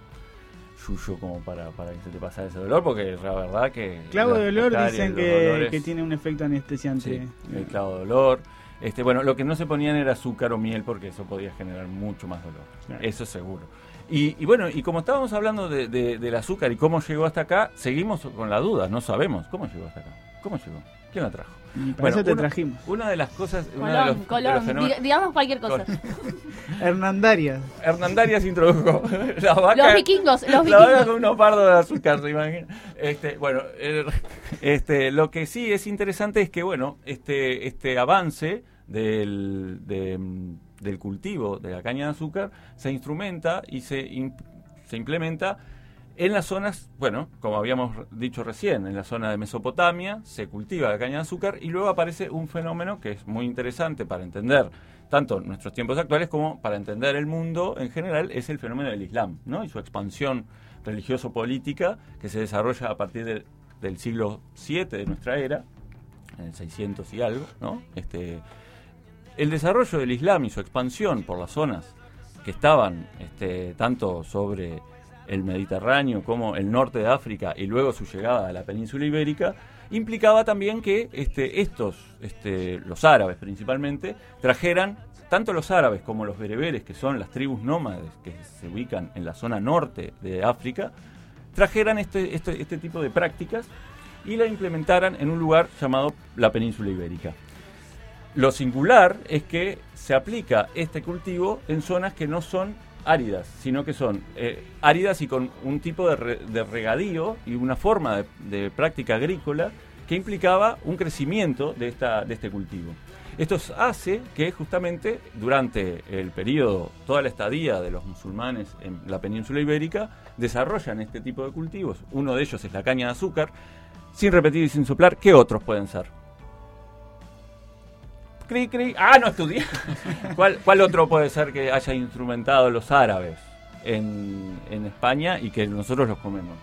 yuyo como para, para que se te pasara ese dolor, porque la verdad que... Clavo de dolor dicen que, dolores- que tiene un efecto anestesiante. Sí, el clavo de dolor. Este, bueno, lo que no se ponían era azúcar o miel porque eso podía generar mucho más dolor. Claro. Eso es seguro. Y, y bueno, y como estábamos hablando de- de- del azúcar y cómo llegó hasta acá, seguimos con la duda, no sabemos cómo llegó hasta acá. ¿Cómo llegó? ¿Quién la trajo? Para eso te una, trajimos. Una de las cosas... una de Colón, los- de los Colón, digamos cualquier cosa. Hernandarias. Hernandarias introdujo la vaca. Los vikingos, los La vikingos. vaca con unos pardos de azúcar, se imagina. Este, bueno, este, lo que sí es interesante es que, bueno, este, este avance del, de, del cultivo de la caña de azúcar se instrumenta y se, se implementa en las zonas, bueno, como habíamos dicho recién, en la zona de Mesopotamia se cultiva la caña de azúcar y luego aparece un fenómeno que es muy interesante para entender tanto nuestros tiempos actuales como para entender el mundo en general, es el fenómeno del Islam, ¿no? Y su expansión religioso-política que se desarrolla a partir del, del siglo VII de nuestra era, en el 600 y algo, ¿no? Este, el desarrollo del Islam y su expansión por las zonas que estaban este, tanto sobre el Mediterráneo como el norte de África y luego su llegada a la península ibérica, implicaba también que este, estos, este, los árabes principalmente, trajeran tanto los árabes como los bereberes, que son las tribus nómades que se ubican en la zona norte de África, trajeran este, este, este tipo de prácticas y la implementaran en un lugar llamado la península ibérica. Lo singular es que se aplica este cultivo en zonas que no son áridas, sino que son eh, áridas y con un tipo de, re- de regadío y una forma de, de práctica agrícola que implicaba un crecimiento de, esta, de este cultivo. Esto hace que justamente durante el periodo, toda la estadía de los musulmanes en la península ibérica, desarrollan este tipo de cultivos. Uno de ellos es la caña de azúcar. Sin repetir y sin soplar, ¿qué otros pueden ser? Cri, cri. Ah, no estudié. ¿Cuál, ¿Cuál otro puede ser que haya instrumentado los árabes en, en España y que nosotros los comemos?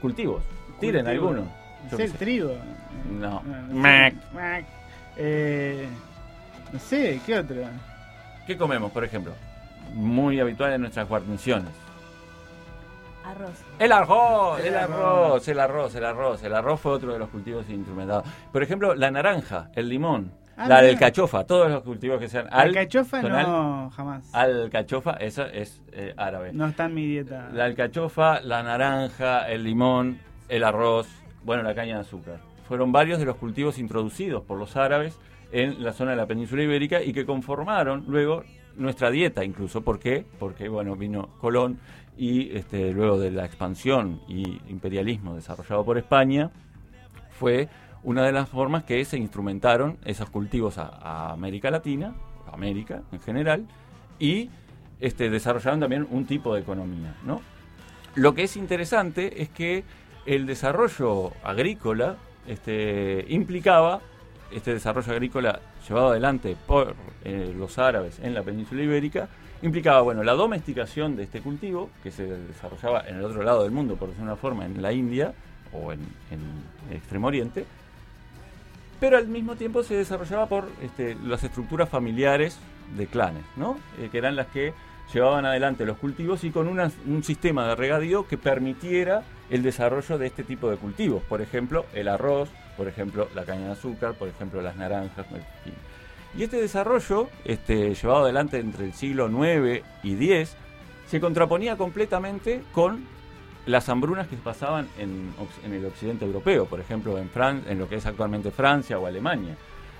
Cultivos. Tiren Cultivo. alguno. No Yo qué el trigo. No. Ah, no sé. Mac. Mac. Eh, no sé, ¿qué otro? ¿Qué comemos, por ejemplo? Muy habitual en nuestras guarniciones. Arroz. El arroz, el, El arroz, arroz. el arroz, el arroz. El arroz fue otro de los cultivos instrumentados. Por ejemplo, la naranja, el limón, Ah, la mira. del cachofa, todos los cultivos que sean al, cachofa no, jamás. Al, alcachofa, esa es eh, árabe. No está en mi dieta. La alcachofa, la naranja, el limón, el arroz, bueno, la caña de azúcar. Fueron varios de los cultivos introducidos por los árabes en la zona de la península ibérica y que conformaron luego nuestra dieta incluso. ¿Por qué? Porque, bueno, vino Colón y este, luego de la expansión y imperialismo desarrollado por España, fue una de las formas que se instrumentaron esos cultivos a, América Latina, América en general, y este, desarrollaron también un tipo de economía. ¿no? Lo que es interesante es que el desarrollo agrícola este, implicaba, este desarrollo agrícola llevado adelante por eh, los árabes en la península ibérica, implicaba bueno, la domesticación de este cultivo, que se desarrollaba en el otro lado del mundo, por decirlo de una forma, en la India o en, el Extremo Oriente, pero al mismo tiempo se desarrollaba por este, las estructuras familiares de clanes, ¿no? Eh, que eran las que llevaban adelante los cultivos y con un sistema de regadío que permitiera el desarrollo de este tipo de cultivos. Por ejemplo, el arroz, por ejemplo, la caña de azúcar, por ejemplo, las naranjas. Y este desarrollo, este, llevado adelante entre el siglo IX y X, se contraponía completamente con las hambrunas que pasaban en, el occidente europeo, por ejemplo, en, Fran- en lo que es actualmente Francia o Alemania.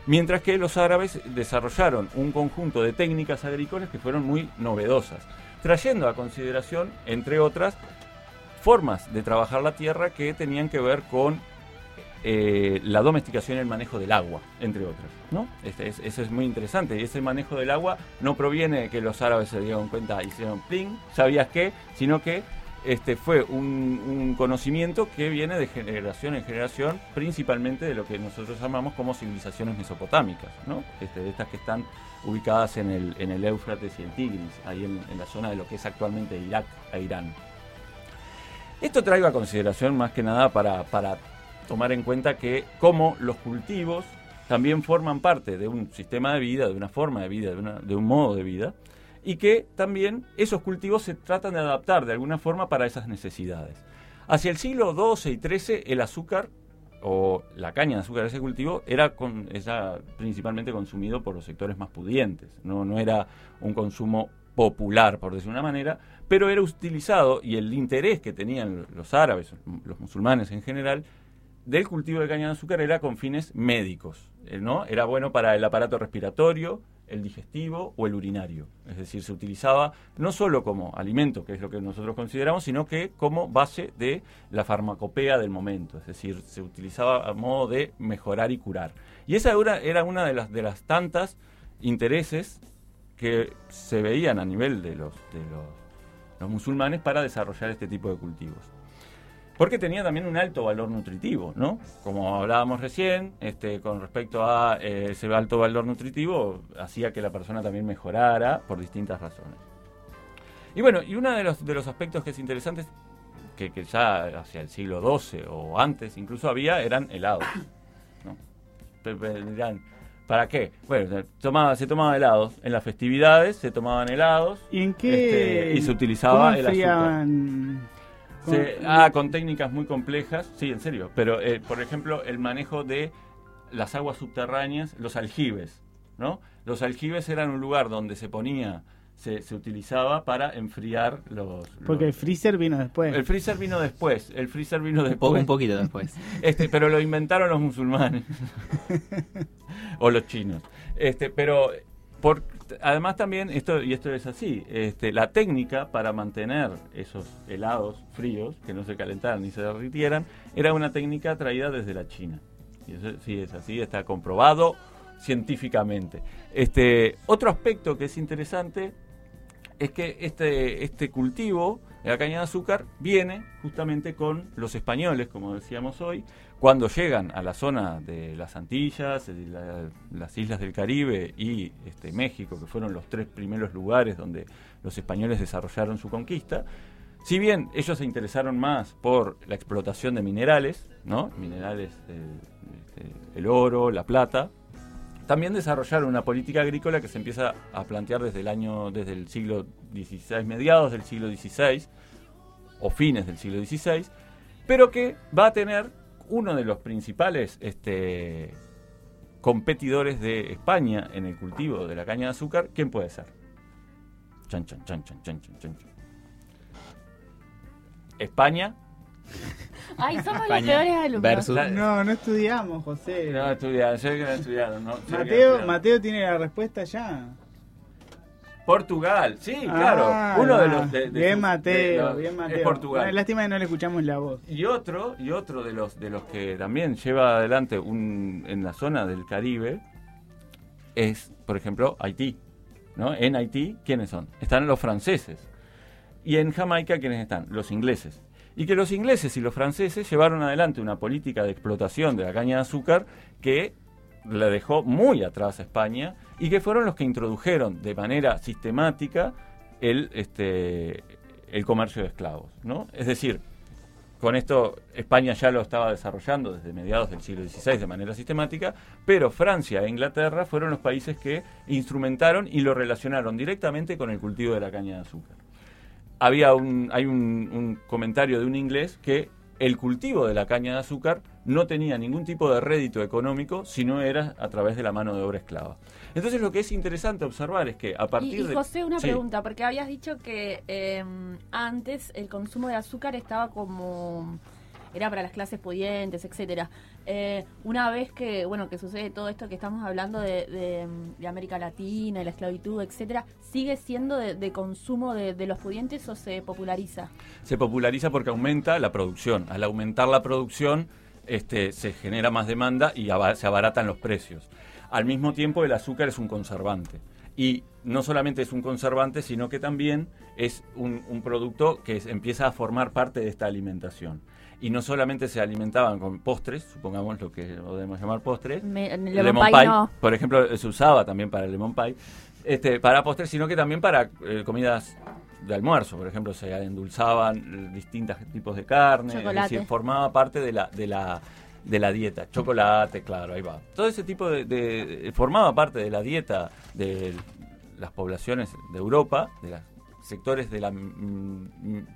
Mientras que los árabes desarrollaron un conjunto de técnicas agrícolas que fueron muy novedosas, trayendo a consideración, entre otras, formas de trabajar la tierra que tenían que ver con eh, la domesticación y el manejo del agua, entre otras. ¿no? Este es- eso es muy interesante. Y ese manejo del agua no proviene de que los árabes se dieron cuenta y hicieron pling, ¿sabías qué? Sino que este fue un, conocimiento que viene de generación en generación, principalmente de lo que nosotros llamamos como civilizaciones mesopotámicas, ¿no? Este, de estas que están ubicadas en el, en el Éufrates y el Tigris, ahí en, la zona de lo que es actualmente Irak e Irán. Esto traigo a consideración más que nada para tomar en cuenta que como los cultivos también forman parte de un sistema de vida, de una forma de vida, de, un modo de vida, y que también esos cultivos se tratan de adaptar de alguna forma para esas necesidades. Hacia el siglo XII y XIII el azúcar o la caña de azúcar de ese cultivo era, con, era principalmente consumido por los sectores más pudientes, no, no era un consumo popular, por decir una manera, pero era utilizado y el interés que tenían los árabes, los musulmanes en general, del cultivo de caña de azúcar era con fines médicos, eh, ¿no? Era bueno para el aparato respiratorio, el digestivo o el urinario. Es decir, se utilizaba no solo como alimento, que es lo que nosotros consideramos, sino que como base de la farmacopea del momento. Es decir, se utilizaba a modo de mejorar y curar. Y esa era, una de las, de las tantas intereses que se veían a nivel de los, de los, los musulmanes para desarrollar este tipo de cultivos. Porque tenía también un alto valor nutritivo, ¿no? Como hablábamos recién, este, con respecto a eh, ese alto valor nutritivo, hacía que la persona también mejorara por distintas razones. Y bueno, y uno de los, de los aspectos que es interesante, es que, que ya hacia el siglo XII o antes incluso había, eran helados. ¿Para qué? Bueno, se tomaba, se tomaba helados. En las festividades se tomaban helados. ¿Y en qué? este, y se utilizaba ¿Cómo el azúcar. Enfriaban? Se- ¿Cómo- ah, con técnicas muy complejas, sí, en serio. Pero, eh, por ejemplo, el manejo de las aguas subterráneas, los aljibes, ¿no? Los aljibes eran un lugar donde se ponía, se, se utilizaba para enfriar los... Porque el freezer vino después. el freezer vino después, el freezer vino Un después. un poquito después. Este, pero lo inventaron los musulmanes. o los chinos. Este, pero por, además también, esto, y esto es así, este, la técnica para mantener esos helados fríos, que no se calentaran ni se derritieran, era una técnica traída desde la China. Y eso sí es así, está comprobado científicamente. Este, otro aspecto que es interesante es que este, este cultivo la caña de azúcar viene justamente con los españoles, como decíamos hoy, cuando llegan a la zona de las Antillas, las islas del Caribe y este, México, que fueron los tres primeros lugares donde los españoles desarrollaron su conquista. Si bien ellos se interesaron más por la explotación de minerales, ¿no? Minerales, eh, este, el oro, la plata, también desarrollaron una política agrícola que se empieza a plantear desde el año, desde el siglo XVI, mediados del siglo XVI o fines del siglo XVI, pero que va a tener uno de los principales este, competidores de España en el cultivo de la caña de azúcar, ¿quién puede ser? Chan, chan, chan, chan, chan, chan, chan. España. Ay, somos los España peores alumnos. versus- No, no estudiamos, José. No estudiaron, sé que no estudiaron. No, sé que no Mateo, estudiaron. Mateo tiene la respuesta ya. Portugal, sí, claro. Ah, Uno de los. de- de bien sus- Mateo, de los- bien es. Portugal. Bueno, lástima que no le escuchamos la voz. Y otro, y otro de los de los que también lleva adelante un, en la zona del Caribe es, por ejemplo, Haití. ¿no? En Haití, ¿quiénes son? Están los franceses. Y en Jamaica, ¿quiénes están? Los ingleses. Y que los ingleses y los franceses llevaron adelante una política de explotación de la caña de azúcar que la dejó muy atrás a España y que fueron los que introdujeron de manera sistemática el, este, el comercio de esclavos. ¿no? Es decir, con esto España ya lo estaba desarrollando desde mediados del siglo XVI de manera sistemática, pero Francia e Inglaterra fueron los países que instrumentaron y lo relacionaron directamente con el cultivo de la caña de azúcar. Había un, hay un, un comentario de un inglés que el cultivo de la caña de azúcar no tenía ningún tipo de rédito económico si no era a través de la mano de obra esclava. Entonces lo que es interesante observar es que a Y, partir y de... José, una Sí. pregunta, porque habías dicho que eh, antes el consumo de azúcar estaba como era para las clases pudientes, etcétera. Eh, una vez que, bueno, que sucede todo esto que estamos hablando de, América Latina y la esclavitud, etcétera, ¿sigue siendo de, consumo de, los pudientes o se populariza? Se populariza porque aumenta la producción. Al aumentar la producción, este, se genera más demanda y se abaratan los precios. Al mismo tiempo, el azúcar es un conservante. Y no solamente es un conservante, sino que también es un, un producto que es- empieza a formar parte de esta alimentación. Y no solamente se alimentaban con postres, supongamos lo que podemos llamar postres, Me- el lemon pie no. por ejemplo, se usaba también para el lemon pie, este, para postres, sino que también para eh, comidas de almuerzo, por ejemplo, se endulzaban eh, distintos tipos de carne, es decir, formaba parte de la, de la de la dieta, chocolate, claro, ahí va. Todo ese tipo de, de- formaba parte de la dieta de las poblaciones de Europa, de los sectores de la mm, mm,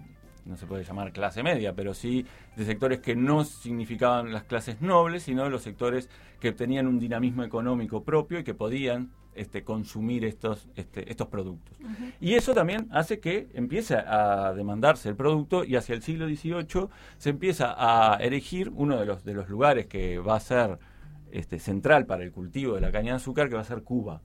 no se puede llamar clase media, pero sí de sectores que no significaban las clases nobles, sino los sectores que tenían un dinamismo económico propio y que podían este, consumir estos, este, estos productos. Y eso también hace que empiece a demandarse el producto y hacia el siglo XVIII se empieza a erigir uno de los, de los lugares que va a ser este, central para el cultivo de la caña de azúcar, que va a ser Cuba.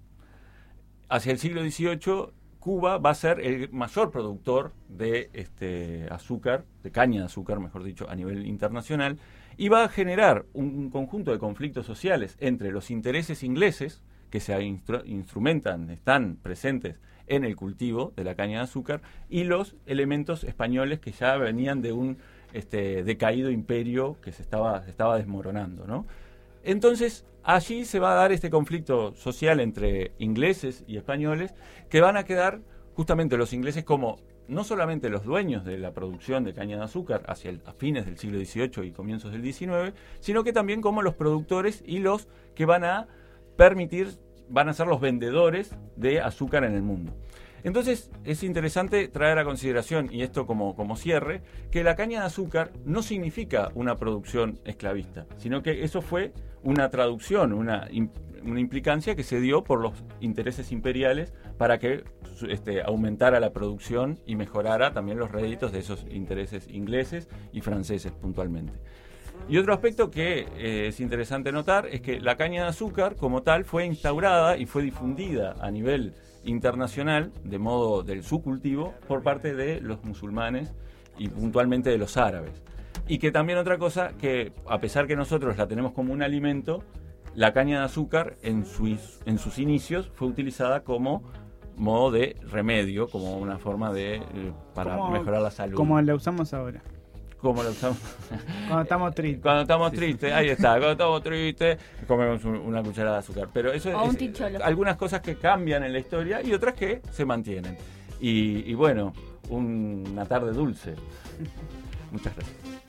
Hacia el siglo XVIII, Cuba va a ser el mayor productor de este, azúcar, de caña de azúcar, mejor dicho, a nivel internacional, y va a generar un conjunto de conflictos sociales entre los intereses ingleses, que se instru- instrumentan, están presentes en el cultivo de la caña de azúcar, y los elementos españoles que ya venían de un este, decaído imperio que se estaba, se estaba desmoronando. ¿no? Entonces, allí se va a dar este conflicto social entre ingleses y españoles, que van a quedar justamente los ingleses como no solamente los dueños de la producción de caña de azúcar hacia a fines del siglo XVIII y comienzos del XIX, sino que también como los productores y los que van a permitir, van a ser los vendedores de azúcar en el mundo. Entonces es interesante traer a consideración, y esto como, como cierre, que la caña de azúcar no significa una producción esclavista, sino que eso fue una traducción, una, una implicancia que se dio por los intereses imperiales para que este, aumentara la producción y mejorara también los réditos de esos intereses ingleses y franceses puntualmente. Y otro aspecto que eh, es interesante notar es que la caña de azúcar como tal fue instaurada y fue difundida a nivel internacional de modo del su cultivo por parte de los musulmanes y puntualmente de los árabes. Y que también otra cosa que a pesar que nosotros la tenemos como un alimento, la caña de azúcar en, sus- en sus inicios fue utilizada como modo de remedio, como una forma de eh, para Como- mejorar la salud. Como la usamos ahora. Como la usamos. Cuando estamos tristes. Cuando estamos tristes, ahí está, cuando estamos tristes, comemos un- una cucharada de azúcar. Pero eso O un es algunas cosas que cambian en la historia y otras que se mantienen. Y, y bueno, un- una tarde dulce. Muchas gracias.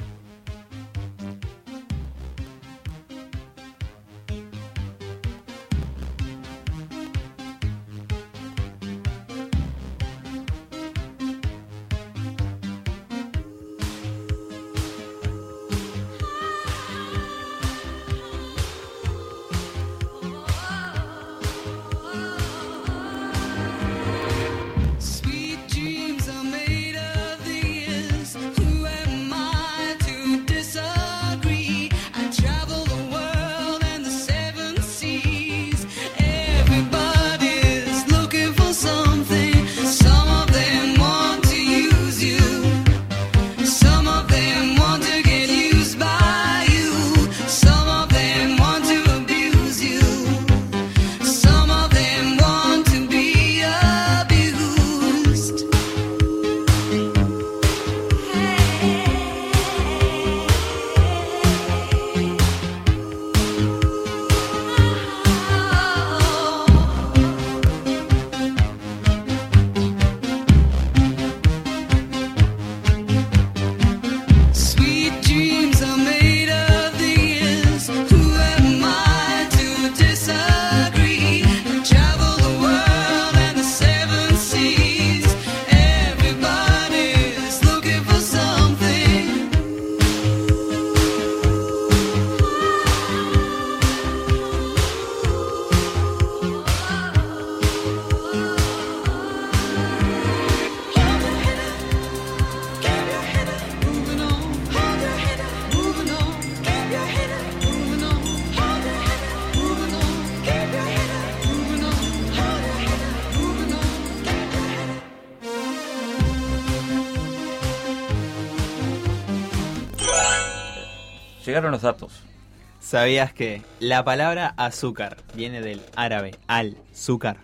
¿Sabías que la palabra azúcar viene del árabe al-zúcar?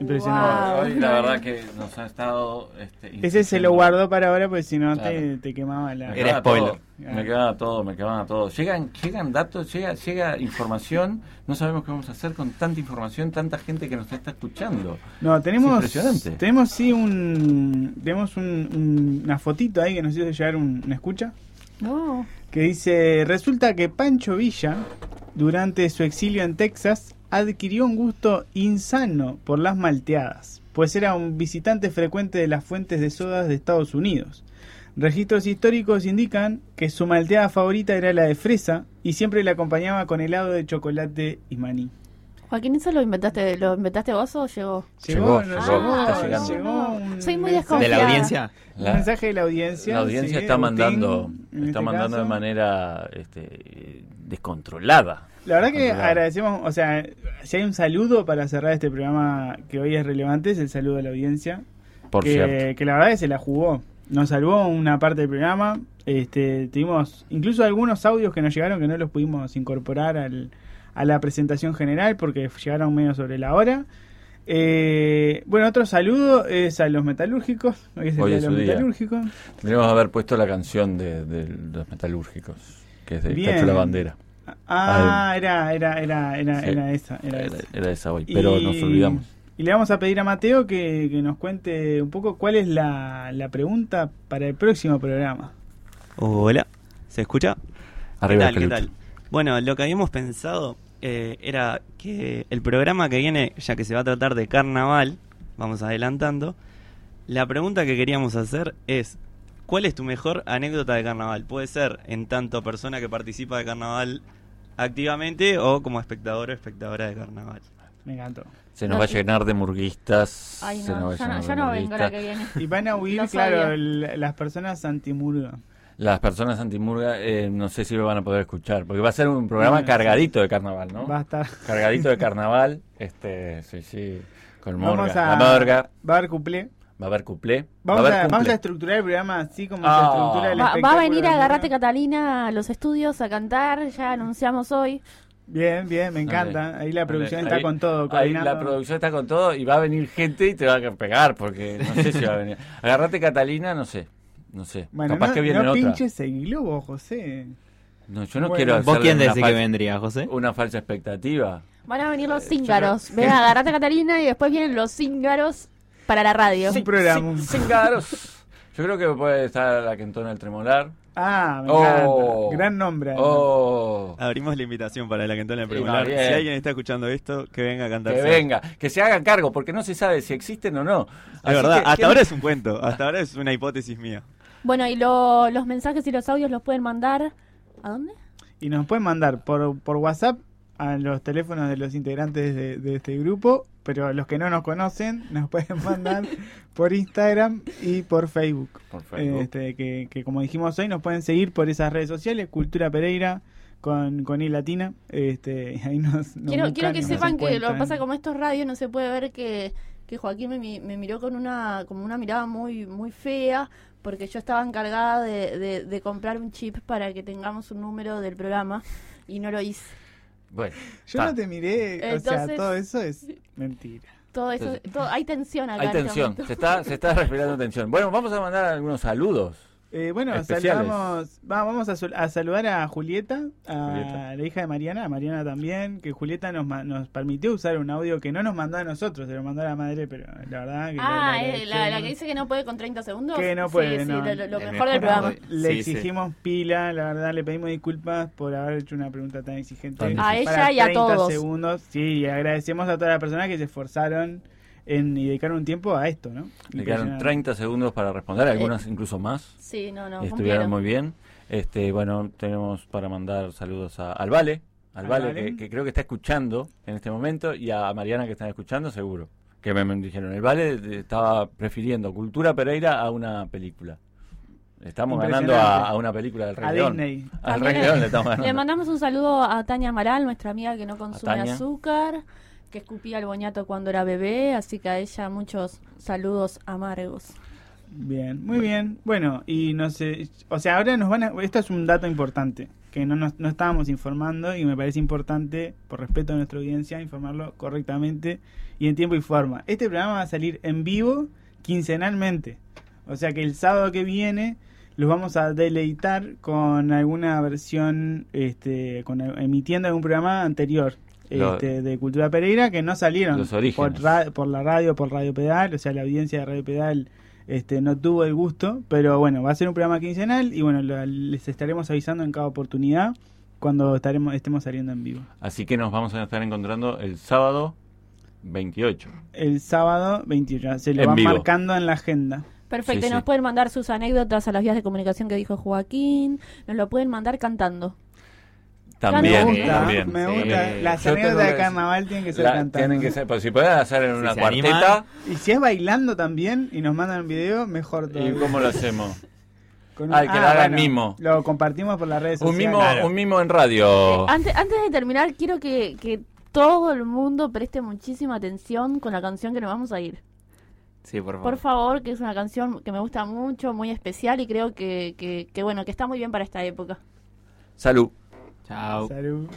Impresionante. Hoy la verdad que nos ha estado... Este, Ese se lo guardó para ahora, porque si no te, Claro. te quemaba la. Me quemaba todo, Me quemaba todo, me quemaba todo. Llegan, llegan datos, llega, llega información. No sabemos qué vamos a hacer con tanta información, tanta gente que nos está escuchando. No, tenemos. Es impresionante. Tenemos sí un. Tenemos un- un- una fotito ahí que nos hizo llegar un, una escucha. No. Que dice: Resulta que Pancho Villa, durante su exilio en Texas, adquirió un gusto insano por las malteadas, pues era un visitante frecuente de las fuentes de sodas de Estados Unidos. Registros históricos indican que su malteada favorita era la de fresa y siempre la acompañaba con helado de chocolate y maní. Joaquín, ¿eso lo inventaste, lo inventaste vos o llegó? Llegó, Llegó, llegó, llegó, está llegó, un Soy muy desconfiada. ¿De la audiencia? Un La- mensaje de la audiencia. La audiencia sí, está mandando, está este mandando de manera este, descontrolada. La verdad que agradecemos, o sea, si hay un saludo para cerrar este programa que hoy es relevante, es el saludo a la audiencia. Por que, cierto. que la verdad que se la jugó. Nos salvó una parte del programa. Este, tuvimos incluso algunos audios que nos llegaron que no los pudimos incorporar al, a la presentación general porque llegaron medio sobre la hora. Eh, bueno, otro saludo es a los metalúrgicos. Hoy es el Hoy día es de los día. metalúrgicos. Tendríamos que haber puesto la canción de, de los metalúrgicos, que es de Bien. Cacho la Bandera. Ah, era, era, era, era, Sí. era esa. Era, Era- esa. era esa hoy, pero nos olvidamos. Y le vamos a pedir a Mateo que, que nos cuente un poco cuál es la, la pregunta para el próximo programa. Hola, ¿se escucha? Arriba, ¿Qué tal? ¿Qué tal? Bueno, lo que habíamos pensado eh, era que el programa que viene, ya que se va a tratar de carnaval, vamos adelantando, la pregunta que queríamos hacer es, ¿cuál es tu mejor anécdota de carnaval? Puede ser en tanto persona que participa de carnaval activamente o como espectador o espectadora de carnaval. Me encantó. Se nos va a llenar de murguistas. Ay, se no, nos va a ya no, llenar ya de no vengo la murguistas. que viene. Y van a huir, claro, el- las personas antimurga. Las personas antimurga, eh, no sé si lo van a poder escuchar, porque va a ser un programa Bueno, cargadito de carnaval, ¿no? Va a estar. Cargadito de carnaval, este, sí, sí, con morga. Vamos a, La morga, Va a haber cuplé. va a haber cuplé. Vamos va a a, haber vamos cumple. a estructurar el programa así como Ah. se estructura el Va, va a venir a. Agarrate Catalina a los estudios a cantar, ya anunciamos hoy. Bien, bien, me encanta. Ahí la producción Ahí- está con todo. Ahí la producción está con todo y va a venir gente y te va a pegar, porque no sé si va a venir. Agarrate Catalina, no sé. No sé. Bueno, Capaz no, que viene no otra. pinches el globo, José. No, yo no Bueno. quiero ¿Vos quién decís que vendría, José? Una falsa expectativa. Van a venir Eh, los cíngaros. Ven a Agarrate Catalina y después vienen los cíngaros para la radio. Un programa. Cíngaros. Yo creo que puede estar la que entona el tremolar. Ah, me Oh. encanta. Gran nombre. Oh. Abrimos la invitación para la cantona Sí, va bien. Si alguien está escuchando esto, que venga a cantar. Que venga, que se hagan cargo, porque no se sabe si existen o no. Es verdad, que- hasta que- ahora es un cuento, hasta ahora es una hipótesis mía. Bueno, y lo- los mensajes y los audios los pueden mandar. ¿A dónde? Y nos pueden mandar por, por WhatsApp a los teléfonos de los integrantes de, de este grupo, pero los que no nos conocen nos pueden mandar por Instagram y por Facebook. Por Facebook. Este, que, que como dijimos hoy, nos pueden seguir por esas redes sociales, Cultura Pereira con, con I latina. Este, ahí nos, nos Quiero, buscan quiero que nos sepan que lo que pasa como esto es radio no se puede ver que, que Joaquín me, mi- me miró con una como una mirada muy muy fea porque yo estaba encargada de, de- de comprar un chip para que tengamos un número del programa y no lo hice. Bueno, Yo no te miré, o sea, Entonces- todo eso es mentira. Todo eso, Entonces- todo- hay tensión acá. Hay en este tensión, se está, se está respirando tensión. Bueno, vamos a mandar algunos saludos. Eh, bueno, saludamos, va- vamos a, a saludar a Julieta, a Julieta. la hija de Mariana, a Mariana también, que Julieta nos, permitió usar un audio que no nos mandó a nosotros, se lo mandó a la madre, pero la verdad que... Ah, eh, la, la que dice que no puede con 30 segundos. Que no Sí, puede, sí, no. lo, lo- lo mejor del programa. Le Sí, sí. exigimos pila, la verdad le pedimos disculpas por haber hecho una pregunta tan exigente. A ella y a 30 todos. segundos. Sí, y agradecemos a todas las personas que se esforzaron en y dedicaron un tiempo a esto, ¿no? Le quedaron Impresionante. 30 segundos para responder, algunas incluso más. Sí, no, no. Estuvieron cumplieron. muy bien. Este, bueno, tenemos para mandar saludos a, al Vale, al Al Vale, Vale. Que, que creo que está escuchando en este momento, y a Mariana que están escuchando, seguro. Que me, me dijeron, el Vale eh, estaba prefiriendo Cultura Pereira a una película. Le Estamos ganando a, una película del Rey A León. Disney. Al También Rey le- León le estamos ganando. Le mandamos un saludo a Tania Amaral, nuestra amiga que no consume azúcar, que escupía el boñato cuando era bebé, así que a ella muchos saludos amargos. Bien, muy bien. Bueno, y no sé, o sea, ahora nos van a, esto es un dato importante, que no, nos, no estábamos informando y me parece importante, por respeto a nuestra audiencia, informarlo correctamente y en tiempo y forma. Este programa va a salir en vivo quincenalmente. O sea que el sábado que viene los vamos a deleitar con alguna versión, este, con, emitiendo algún programa anterior. Lo- este, de Cultura Pereira que no salieron Los por, orígenes. ra- por la radio, por Radio Pedal, o sea, la audiencia de Radio Pedal este, no tuvo el gusto, pero bueno, va a ser un programa quincenal y bueno, lo- les estaremos avisando en cada oportunidad cuando estaremos estemos saliendo en vivo. Así que nos vamos a estar encontrando el sábado 28. El sábado 28, se lo van marcando en la agenda. Perfecto, Sí, y nos sí. pueden mandar sus anécdotas a las vías de comunicación que dijo Joaquín, nos lo pueden mandar cantando. También, me gusta, también. me Sí. gusta. Las anécdotas de que- carnaval tienen que ser La- cantando. Tienen que ser, pues si pueden hacer en una cuarteta, Y si es bailando también y nos mandan un video, mejor ¿y todavía. cómo lo hacemos? Con un- Ah, que lo ah, haga el bueno, mimo. Lo compartimos por las redes Un sociales. mimo, un mimo en radio. Antes, antes de terminar, quiero que, que todo el mundo preste muchísima atención con la canción que nos vamos a ir. Sí, por favor. Por favor, que es una canción que me gusta mucho, muy especial y creo que, que, que bueno, que está muy bien para esta época. Salud. Chao. Salud.